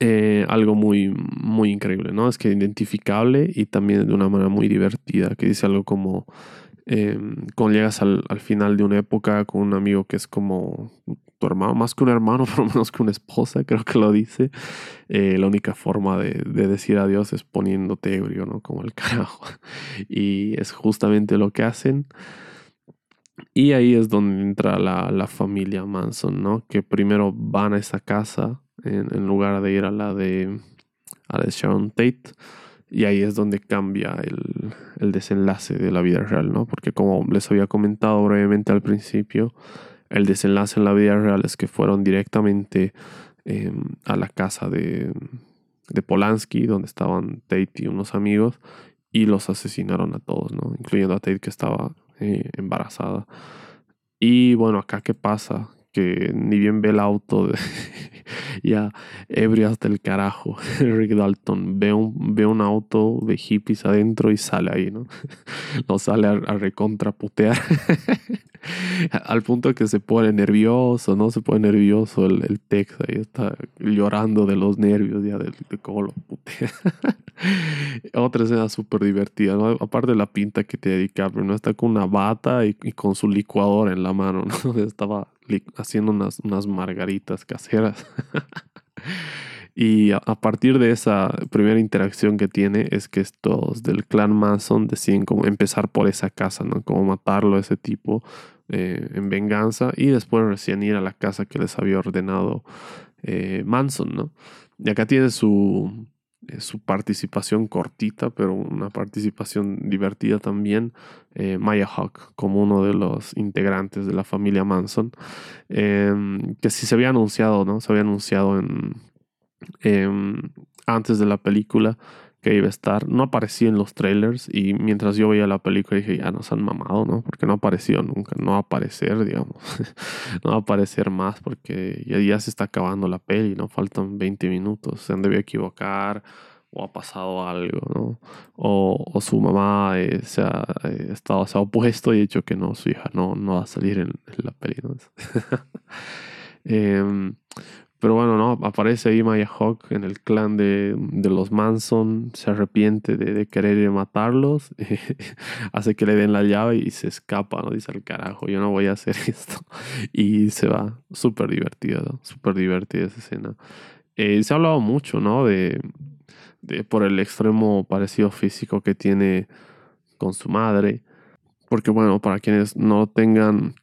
eh, algo muy, muy increíble, ¿no? Es que identificable y también de una manera muy divertida, que dice algo como... Em, cuando llegas al, al, final de una época con un amigo que es como tu hermano, más que un hermano, pero menos que una esposa, creo que lo dice. Eh, la única forma de, decir adiós es poniéndote ebrio, ¿no? Como el carajo. Y es justamente lo que hacen. Y ahí es donde entra la, familia Manson, ¿no? Que primero van a esa casa en, lugar de ir a la de, a Sharon Tate. Y ahí es donde cambia el, el desenlace de la vida real, ¿no? Porque como les había comentado brevemente al principio, el desenlace en la vida real es que fueron directamente em, a la casa de, de, Polanski, donde estaban Tate y unos amigos, y los asesinaron a todos, ¿no? Incluyendo a Tate que estaba eh, embarazada. Y bueno, acá qué pasa, que ni bien ve el auto, ya ebrio hasta el carajo, Rick Dalton ve un, ve un auto de hippies adentro y sale ahí, ¿no? Lo sale a, a recontraputear. Al punto que se pone nervioso, ¿no? Se pone nervioso el, el Tex ahí está llorando de los nervios ya de, cómo lo putea. Otra escena súper divertida. Aparte de la pinta que te dedica, pero ¿no? Está con una bata y, con su licuador en la mano, ¿no? Estaba haciendo unas, unas margaritas caseras. Y a, partir de esa primera interacción que tiene es que estos del clan Manson deciden como empezar por esa casa, ¿no? Como matarlo a ese tipo eh, en venganza y después recién ir a la casa que les había ordenado eh, Manson, ¿no? Y acá tiene su, eh, su participación cortita, pero una participación divertida también, Maya Hawk, como uno de los integrantes de la familia Manson, em, que sí se había anunciado, ¿no? Se había anunciado en, Em, antes de la película que iba a estar. No apareció en los trailers y mientras yo veía la película dije, ya nos han mamado, ¿no? Porque no apareció nunca, no va a aparecer, digamos. no va a aparecer más porque ya, ya, se está acabando la peli, ¿no? Faltan 20 minutos, se han debido equivocar o ha pasado algo, ¿no? O, o su mamá eh, se, ha, eh, estado, se ha opuesto y ha dicho que no, su hija no, no va a salir en, la peli, ¿no? eh, pero bueno, no, aparece ahí Maya Hawk en el clan de, los Manson, se arrepiente de, querer matarlos, hace que le den la llave y se escapa, ¿no? Dice al carajo, yo no voy a hacer esto. Y se va, súper divertido, súper divertida esa escena. Eh, se ha hablado mucho, ¿no? De, de, por el extremo parecido físico que tiene con su madre. Porque bueno, para quienes no tengan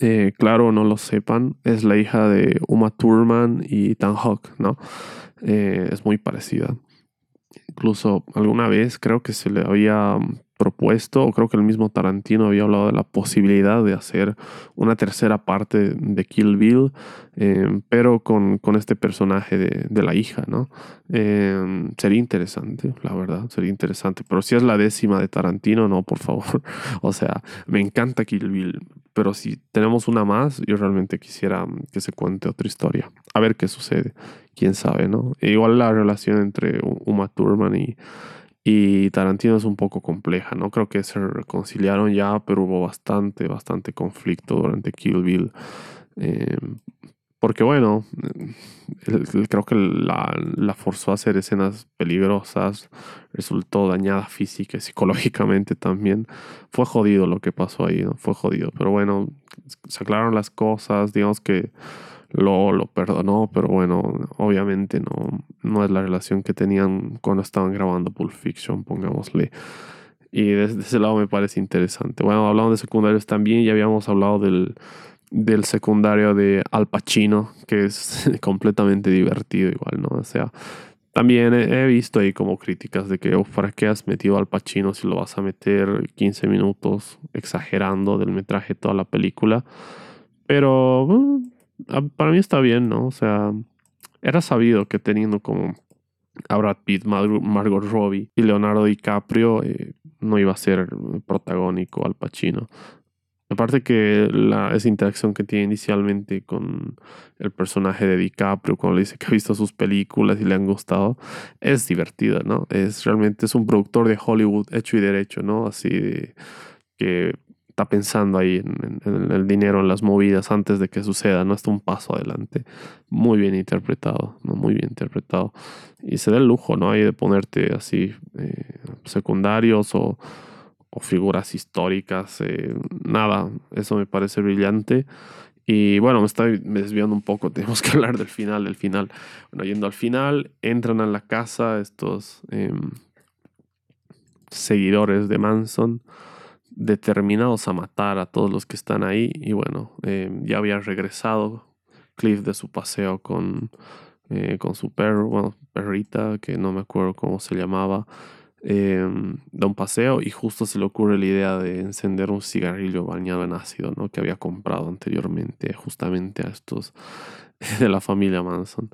eh, claro no lo sepan, es la hija de Uma Thurman y Tan Hawk, ¿no? Eh, es muy parecida. Incluso alguna vez creo que se le había propuesto, o creo que el mismo Tarantino había hablado de la posibilidad de hacer una tercera parte de Kill Bill, eh, pero con, con, este personaje de, de la hija, ¿no? Sería interesante, la verdad, sería interesante. Pero si es la décima de Tarantino, no, por favor. o sea, me encanta Kill Bill, pero si tenemos una más, yo realmente quisiera que se cuente otra historia. A ver qué sucede, quién sabe, ¿no? E igual la relación entre Uma Thurman y y Tarantino es un poco compleja, ¿no? Creo que se reconciliaron ya, pero hubo bastante, bastante conflicto durante Kill Bill. Eh, porque bueno, creo que la, la, forzó a hacer escenas peligrosas, resultó dañada física y psicológicamente también. Fue jodido lo que pasó ahí. Fue jodido. Pero bueno, se aclararon las cosas, digamos que lo, lo perdonó, pero bueno, obviamente no, no es la relación que tenían cuando estaban grabando Pulp Fiction, pongámosle. Y desde ese lado me parece interesante. Bueno, hablando de secundarios también, ya habíamos hablado del, del secundario de Al Pacino, que es completamente divertido igual, ¿no? O sea, también he, visto ahí como críticas de que, ¿para qué has metido Al Pacino si lo vas a meter 15 minutos exagerando del metraje toda la película? Pero para mí está bien, ¿no? O sea, era sabido que teniendo como a Brad Pitt, Margot Robbie y Leonardo DiCaprio, eh, no iba a ser protagónico Al Pacino. Aparte que esa interacción que tiene inicialmente con el personaje de DiCaprio, cuando le dice que ha visto sus películas y le han gustado, es divertida, ¿no? Es realmente es un productor de Hollywood hecho y derecho, ¿no? Así que está pensando ahí en, el dinero, en las movidas antes de que suceda, ¿no? Está un paso adelante. Muy bien interpretado, ¿no? Muy bien interpretado. Y se da el lujo, ¿no? Ahí de ponerte así eh, secundarios o o figuras históricas, eh, nada, eso me parece brillante. Y bueno, me estoy desviando un poco, tenemos que hablar del final, del final. Bueno, yendo al final, entran a la casa estos em, seguidores de Manson, determinados a matar a todos los que están ahí. Y bueno, em, ya había regresado Cliff de su paseo con, eh, con su perro, bueno, perrita, que no me acuerdo cómo se llamaba eh, da un paseo y justo se le ocurre la idea de encender un cigarrillo bañado en ácido, ¿no? Que había comprado anteriormente justamente a estos de la familia Manson.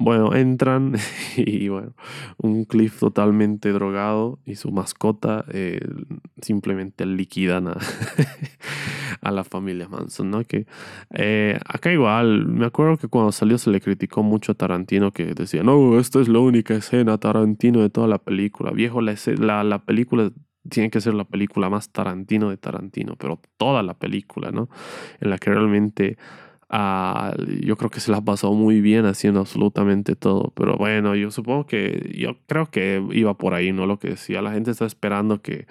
Bueno, entran y bueno, un Cliff totalmente drogado y su mascota eh, simplemente liquidan a, la familia Manson, ¿no? Que eh, acá igual, me acuerdo que cuando salió se le criticó mucho a Tarantino que decía, no, esta es la única escena Tarantino de toda la película. Viejo, la, la, la película tiene que ser la película más Tarantino de Tarantino, pero toda la película, ¿no? En la que realmente yo creo que se la pasado muy bien haciendo absolutamente todo. Pero bueno, yo supongo que yo creo que iba por ahí, ¿no? Lo que decía. La gente está esperando que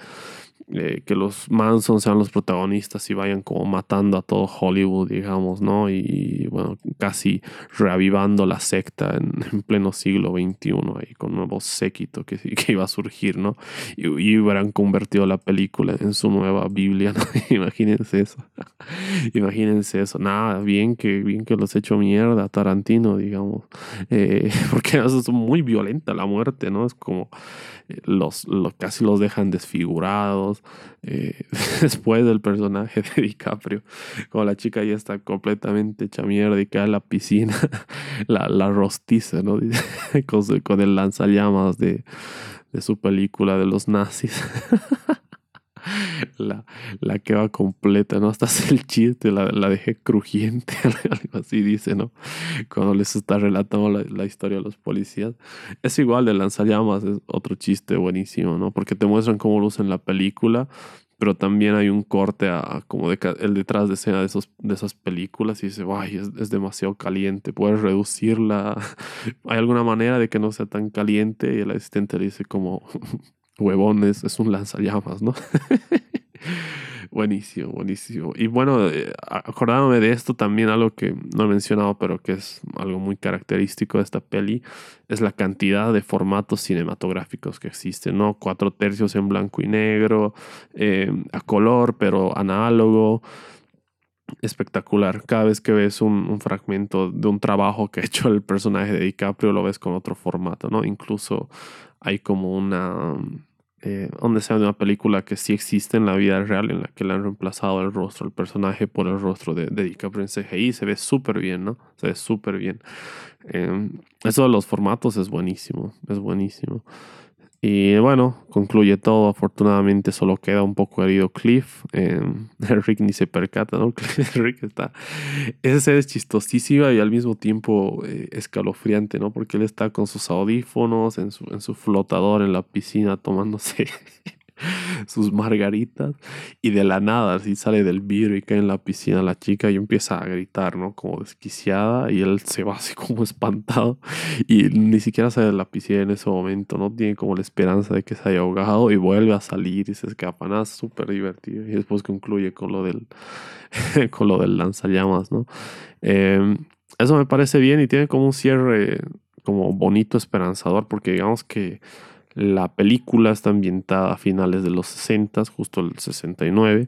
eh, que los Manson sean los protagonistas y vayan como matando a todo Hollywood, digamos, ¿no? Y bueno, casi reavivando la secta en, pleno siglo XXI ahí con nuevo séquito que, que iba a surgir, ¿no? Y, y, hubieran convertido la película en su nueva Biblia, ¿no? Imagínense eso. Imagínense eso. Nada, bien que, bien que los he hecho mierda, Tarantino, digamos. Eh, porque eso es muy violenta la muerte, ¿no? Es como los, casi los dejan desfigurados. Eh, después del personaje de DiCaprio, como la chica ya está completamente hecha mierda y cae en la piscina, la, la rostiza, ¿no? con, con el lanzallamas de, de su película de los nazis. La, la que va completa, ¿no? Hasta hace el chiste, la, la dejé crujiente, algo así dice, ¿no? Cuando les está relatando la, la, historia a los policías. Es igual de lanzallamas, es otro chiste buenísimo, ¿no? Porque te muestran cómo lo usan en la película, pero también hay un corte a, como de, el detrás de escena de, esos, de esas películas y dice, ay, es, es, demasiado caliente, puedes reducirla. ¿Hay alguna manera de que no sea tan caliente? Y el asistente le dice como, huevones, es un lanzallamas, ¿no? buenísimo, buenísimo. Y bueno, eh, acordándome de esto también algo que no he mencionado, pero que es algo muy característico de esta peli, es la cantidad de formatos cinematográficos que existen, ¿no? Cuatro tercios en blanco y negro, eh, a color, pero análogo. Espectacular. Cada vez que ves un, un, fragmento de un trabajo que ha hecho el personaje de DiCaprio, lo ves con otro formato, ¿no? Incluso hay como una eh, donde sea de una película que sí existe en la vida real, en la que le han reemplazado el rostro, el personaje por el rostro de, de DiCaprio en CGI. Se ve súper bien, ¿no? Se ve súper bien. Eh, eso de los formatos es buenísimo, es buenísimo. Y bueno, concluye todo. Afortunadamente solo queda un poco herido Cliff. Eh, Rick ni se percata, ¿no? Rick está... Ese es chistosísima y al mismo tiempo eh, escalofriante, ¿no? Porque él está con sus audífonos en su, en su flotador en la piscina tomándose sus margaritas y de la nada así sale del vidrio y cae en la piscina la chica y empieza a gritar, ¿no? Como desquiciada y él se va así como espantado y ni siquiera sale de la piscina en ese momento, ¿no? Tiene como la esperanza de que se haya ahogado y vuelve a salir y se escapa, nada, súper divertido y después concluye con lo del, con lo del lanzallamas, ¿no? Eh, eso me parece bien y tiene como un cierre como bonito, esperanzador, porque digamos que la película está ambientada a finales de los 60, justo el 69,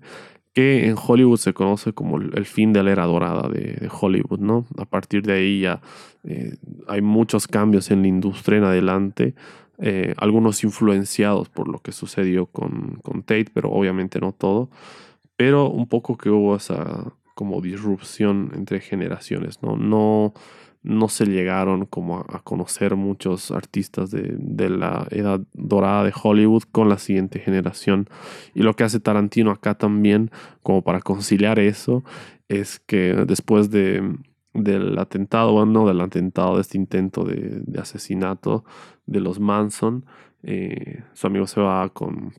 que en Hollywood se conoce como el fin de la era dorada de, Hollywood, ¿no? A partir de ahí ya eh, hay muchos cambios en la industria en adelante, eh, algunos influenciados por lo que sucedió con, con Tate, pero obviamente no todo, pero un poco que hubo esa como disrupción entre generaciones, ¿no? No no se llegaron como a, conocer muchos artistas de, de, la edad dorada de Hollywood con la siguiente generación. Y lo que hace Tarantino acá también, como para conciliar eso, es que después de, del atentado, bueno, del atentado, de este intento de, de asesinato de los Manson, eh, su amigo se va con,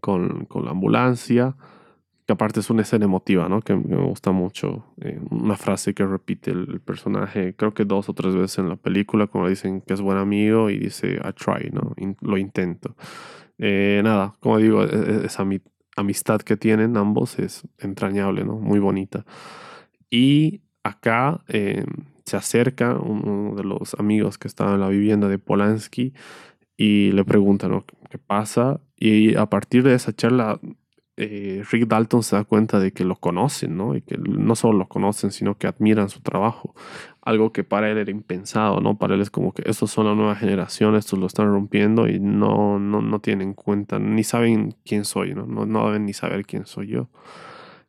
con, con la ambulancia que aparte es una escena emotiva, ¿no? Que me gusta mucho. Eh, una frase que repite el, personaje, creo que dos o tres veces en la película, como dicen que es buen amigo y dice, I try, ¿no? lo intento. Eh, nada, como digo, e, e, esa amistad que tienen ambos es entrañable, ¿no? Muy bonita. Y acá eh, se acerca uno de los amigos que estaba en la vivienda de Polanski y le pregunta, ¿no? ¿Qué pasa? Y a partir de esa charla eh, Rick Dalton se da cuenta de que lo conocen, ¿no? Y que no solo lo conocen, sino que admiran su trabajo. Algo que para él era impensado, ¿no? Para él es como que estos son la nueva generación, estos lo están rompiendo y no, no, no tienen en cuenta, ni saben quién soy, ¿no? ¿no? No deben ni saber quién soy yo.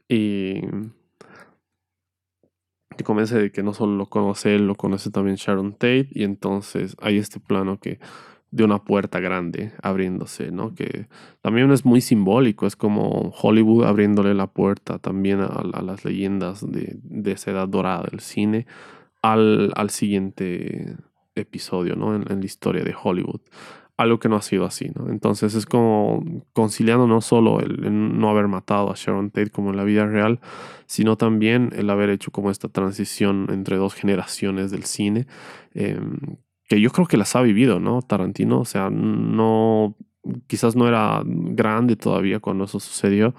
Y, y de que no solo lo conoce él, lo conoce también Sharon Tate y entonces hay este plano que de una puerta grande abriéndose, ¿no? Que también es muy simbólico, es como Hollywood abriéndole la puerta también a, las leyendas de, de, esa edad dorada del cine al, al siguiente episodio, ¿no? En, la historia de Hollywood. Algo que no ha sido así, ¿no? Entonces es como conciliando no solo el, no haber matado a Sharon Tate como en la vida real, sino también el haber hecho como esta transición entre dos generaciones del cine. Em, que yo creo que las ha vivido, ¿no? Tarantino, o sea, no, quizás no era grande todavía cuando eso sucedió,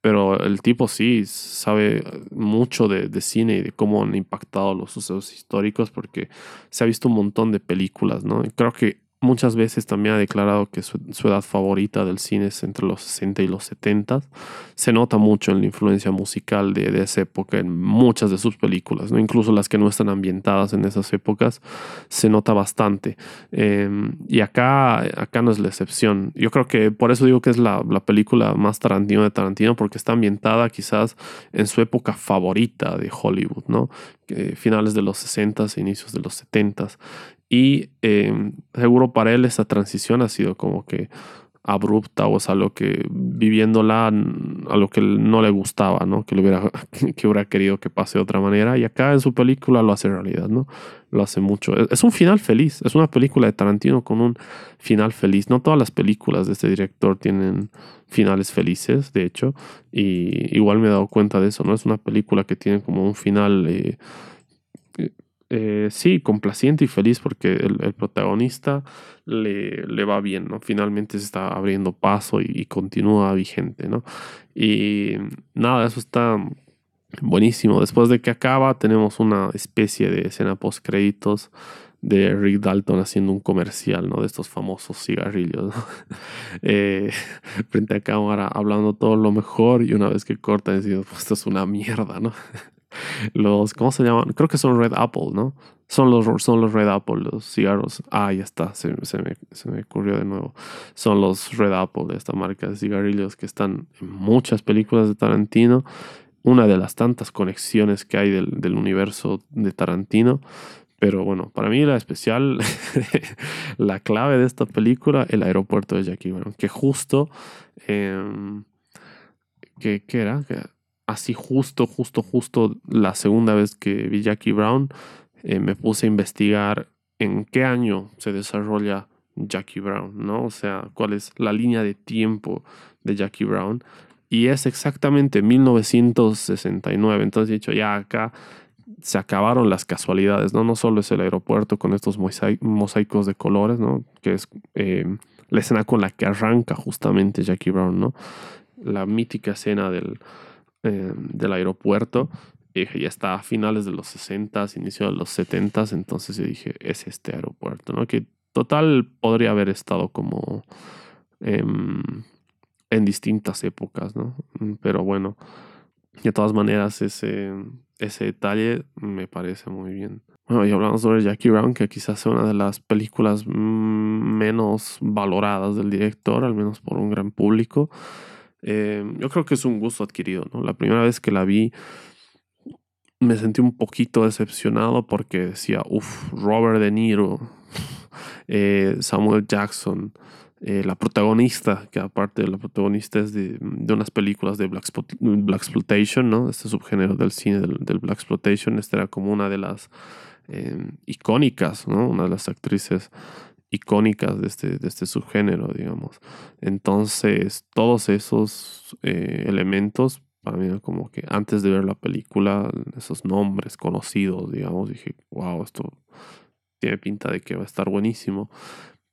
pero el tipo sí sabe mucho de, de, cine y de cómo han impactado los sucesos históricos porque se ha visto un montón de películas, ¿no? Y creo que Muchas veces también ha declarado que su, edad favorita del cine es entre los 60 y los 70. Se nota mucho en la influencia musical de, de esa época en muchas de sus películas, ¿no? incluso las que no están ambientadas en esas épocas, se nota bastante. Em, y acá, acá no es la excepción. Yo creo que por eso digo que es la, la película más Tarantino de Tarantino, porque está ambientada quizás en su época favorita de Hollywood, ¿no? finales de los 60 e inicios de los 70 y em, seguro para él esa transición ha sido como que abrupta o es algo que viviéndola a lo que no le gustaba, ¿no? Que, le hubiera, que hubiera querido que pase de otra manera. Y acá en su película lo hace realidad, ¿no? Lo hace mucho. Es un final feliz. Es una película de Tarantino con un final feliz. No todas las películas de este director tienen finales felices, de hecho. Y igual me he dado cuenta de eso, ¿no? Es una película que tiene como un final... Eh, eh, sí, complaciente y feliz porque el, protagonista le, le, va bien, ¿no? Finalmente se está abriendo paso y, continúa vigente, ¿no? Y nada, eso está buenísimo. Después de que acaba, tenemos una especie de escena post créditos de Rick Dalton haciendo un comercial, ¿no? De estos famosos cigarrillos, eh, frente a cámara, hablando todo lo mejor y una vez que corta diciendo, pues esto es una mierda, ¿no? los, ¿cómo se llaman? Creo que son Red Apple, ¿no? Son los, son los Red Apple, los cigarros. Ah, ya está, se, me, se me ocurrió de nuevo. Son los Red Apple de esta marca de cigarrillos que están en muchas películas de Tarantino. Una de las tantas conexiones que hay del, del universo de Tarantino. Pero bueno, para mí la especial, la clave de esta película, el aeropuerto de Jackie Brown, que justo, que, ¿qué era? Así justo, justo, justo la segunda vez que vi Jackie Brown, eh, me puse a investigar en qué año se desarrolla Jackie Brown, ¿no? O sea, cuál es la línea de tiempo de Jackie Brown. Y es exactamente 1969. Entonces dicho, ya acá se acabaron las casualidades, ¿no? No solo es el aeropuerto con estos mosaicos de colores, ¿no? Que es eh, la escena con la que arranca justamente Jackie Brown, ¿no? La mítica escena del, eh, del aeropuerto Y ya está a finales de los 60, inicio de los 70, entonces yo dije, es este aeropuerto, ¿no? Que total podría haber estado como em, en distintas épocas, ¿no? Mm, pero bueno, de todas maneras ese, ese detalle me parece muy bien. Bueno, y hablamos sobre Jackie Brown, que quizás sea una de las películas mm, menos valoradas del director, al menos por un gran público. Eh, yo creo que es un gusto adquirido, ¿no? La primera vez que la vi me sentí un poquito decepcionado porque decía, uff, Robert De Niro, eh, Samuel Jackson, eh, la protagonista, que aparte de la protagonista es de, unas películas de Black, Exploitation, ¿no? Este subgénero del cine del, del Black Exploitation, esta era como una de las icónicas, ¿no? Una de las actrices icónicas de este, de este subgénero, digamos. Entonces, todos esos eh, elementos, para mí, como que antes de ver la película, esos nombres conocidos, digamos, dije, wow, esto tiene pinta de que va a estar buenísimo.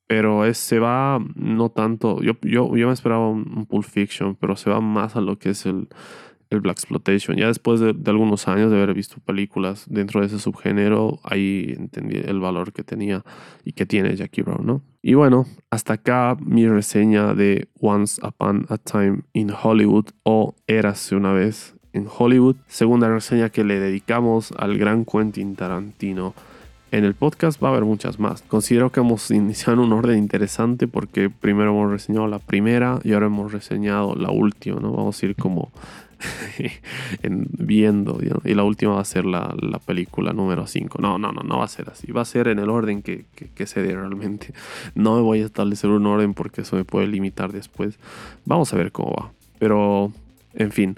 Pero se va no tanto, yo, yo, yo me esperaba un, un Pulp Fiction, pero se va más a lo que es el, el Black Exploitation. Ya después de, algunos años de haber visto películas dentro de ese subgénero, ahí entendí el valor que tenía y que tiene Jackie Brown, ¿no? Y bueno, hasta acá mi reseña de Once Upon a Time in Hollywood o Érase una vez en Hollywood. Segunda reseña que le dedicamos al gran Quentin Tarantino. En el podcast va a haber muchas más. Considero que hemos iniciado un orden interesante porque primero hemos reseñado la primera y ahora hemos reseñado la última, ¿no? Vamos a ir como viendo. Y la última va a ser la, película número 5. No, no, no, no va a ser así. Va a ser en el orden que, que, se dé realmente. No me voy a establecer un orden porque eso me puede limitar después. Vamos a ver cómo va. Pero, en fin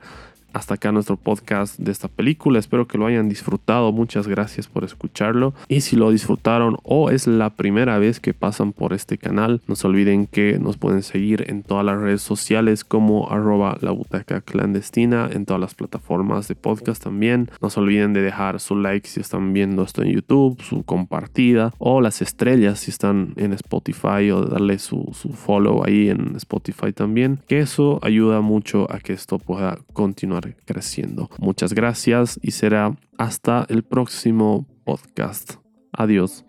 hasta acá nuestro podcast de esta película. Espero que lo hayan disfrutado. Muchas gracias por escucharlo. Y si lo disfrutaron o es la primera vez que pasan por este canal, no se olviden que nos pueden seguir en todas las redes sociales como arroba la butaca clandestina, en todas las plataformas de podcast también. No se olviden de dejar su like si están viendo esto en YouTube, su compartida o las estrellas si están en Spotify o darle su, su follow ahí en Spotify también. Que eso ayuda mucho a que esto pueda continuar creciendo. Muchas gracias y será hasta el próximo podcast. Adiós.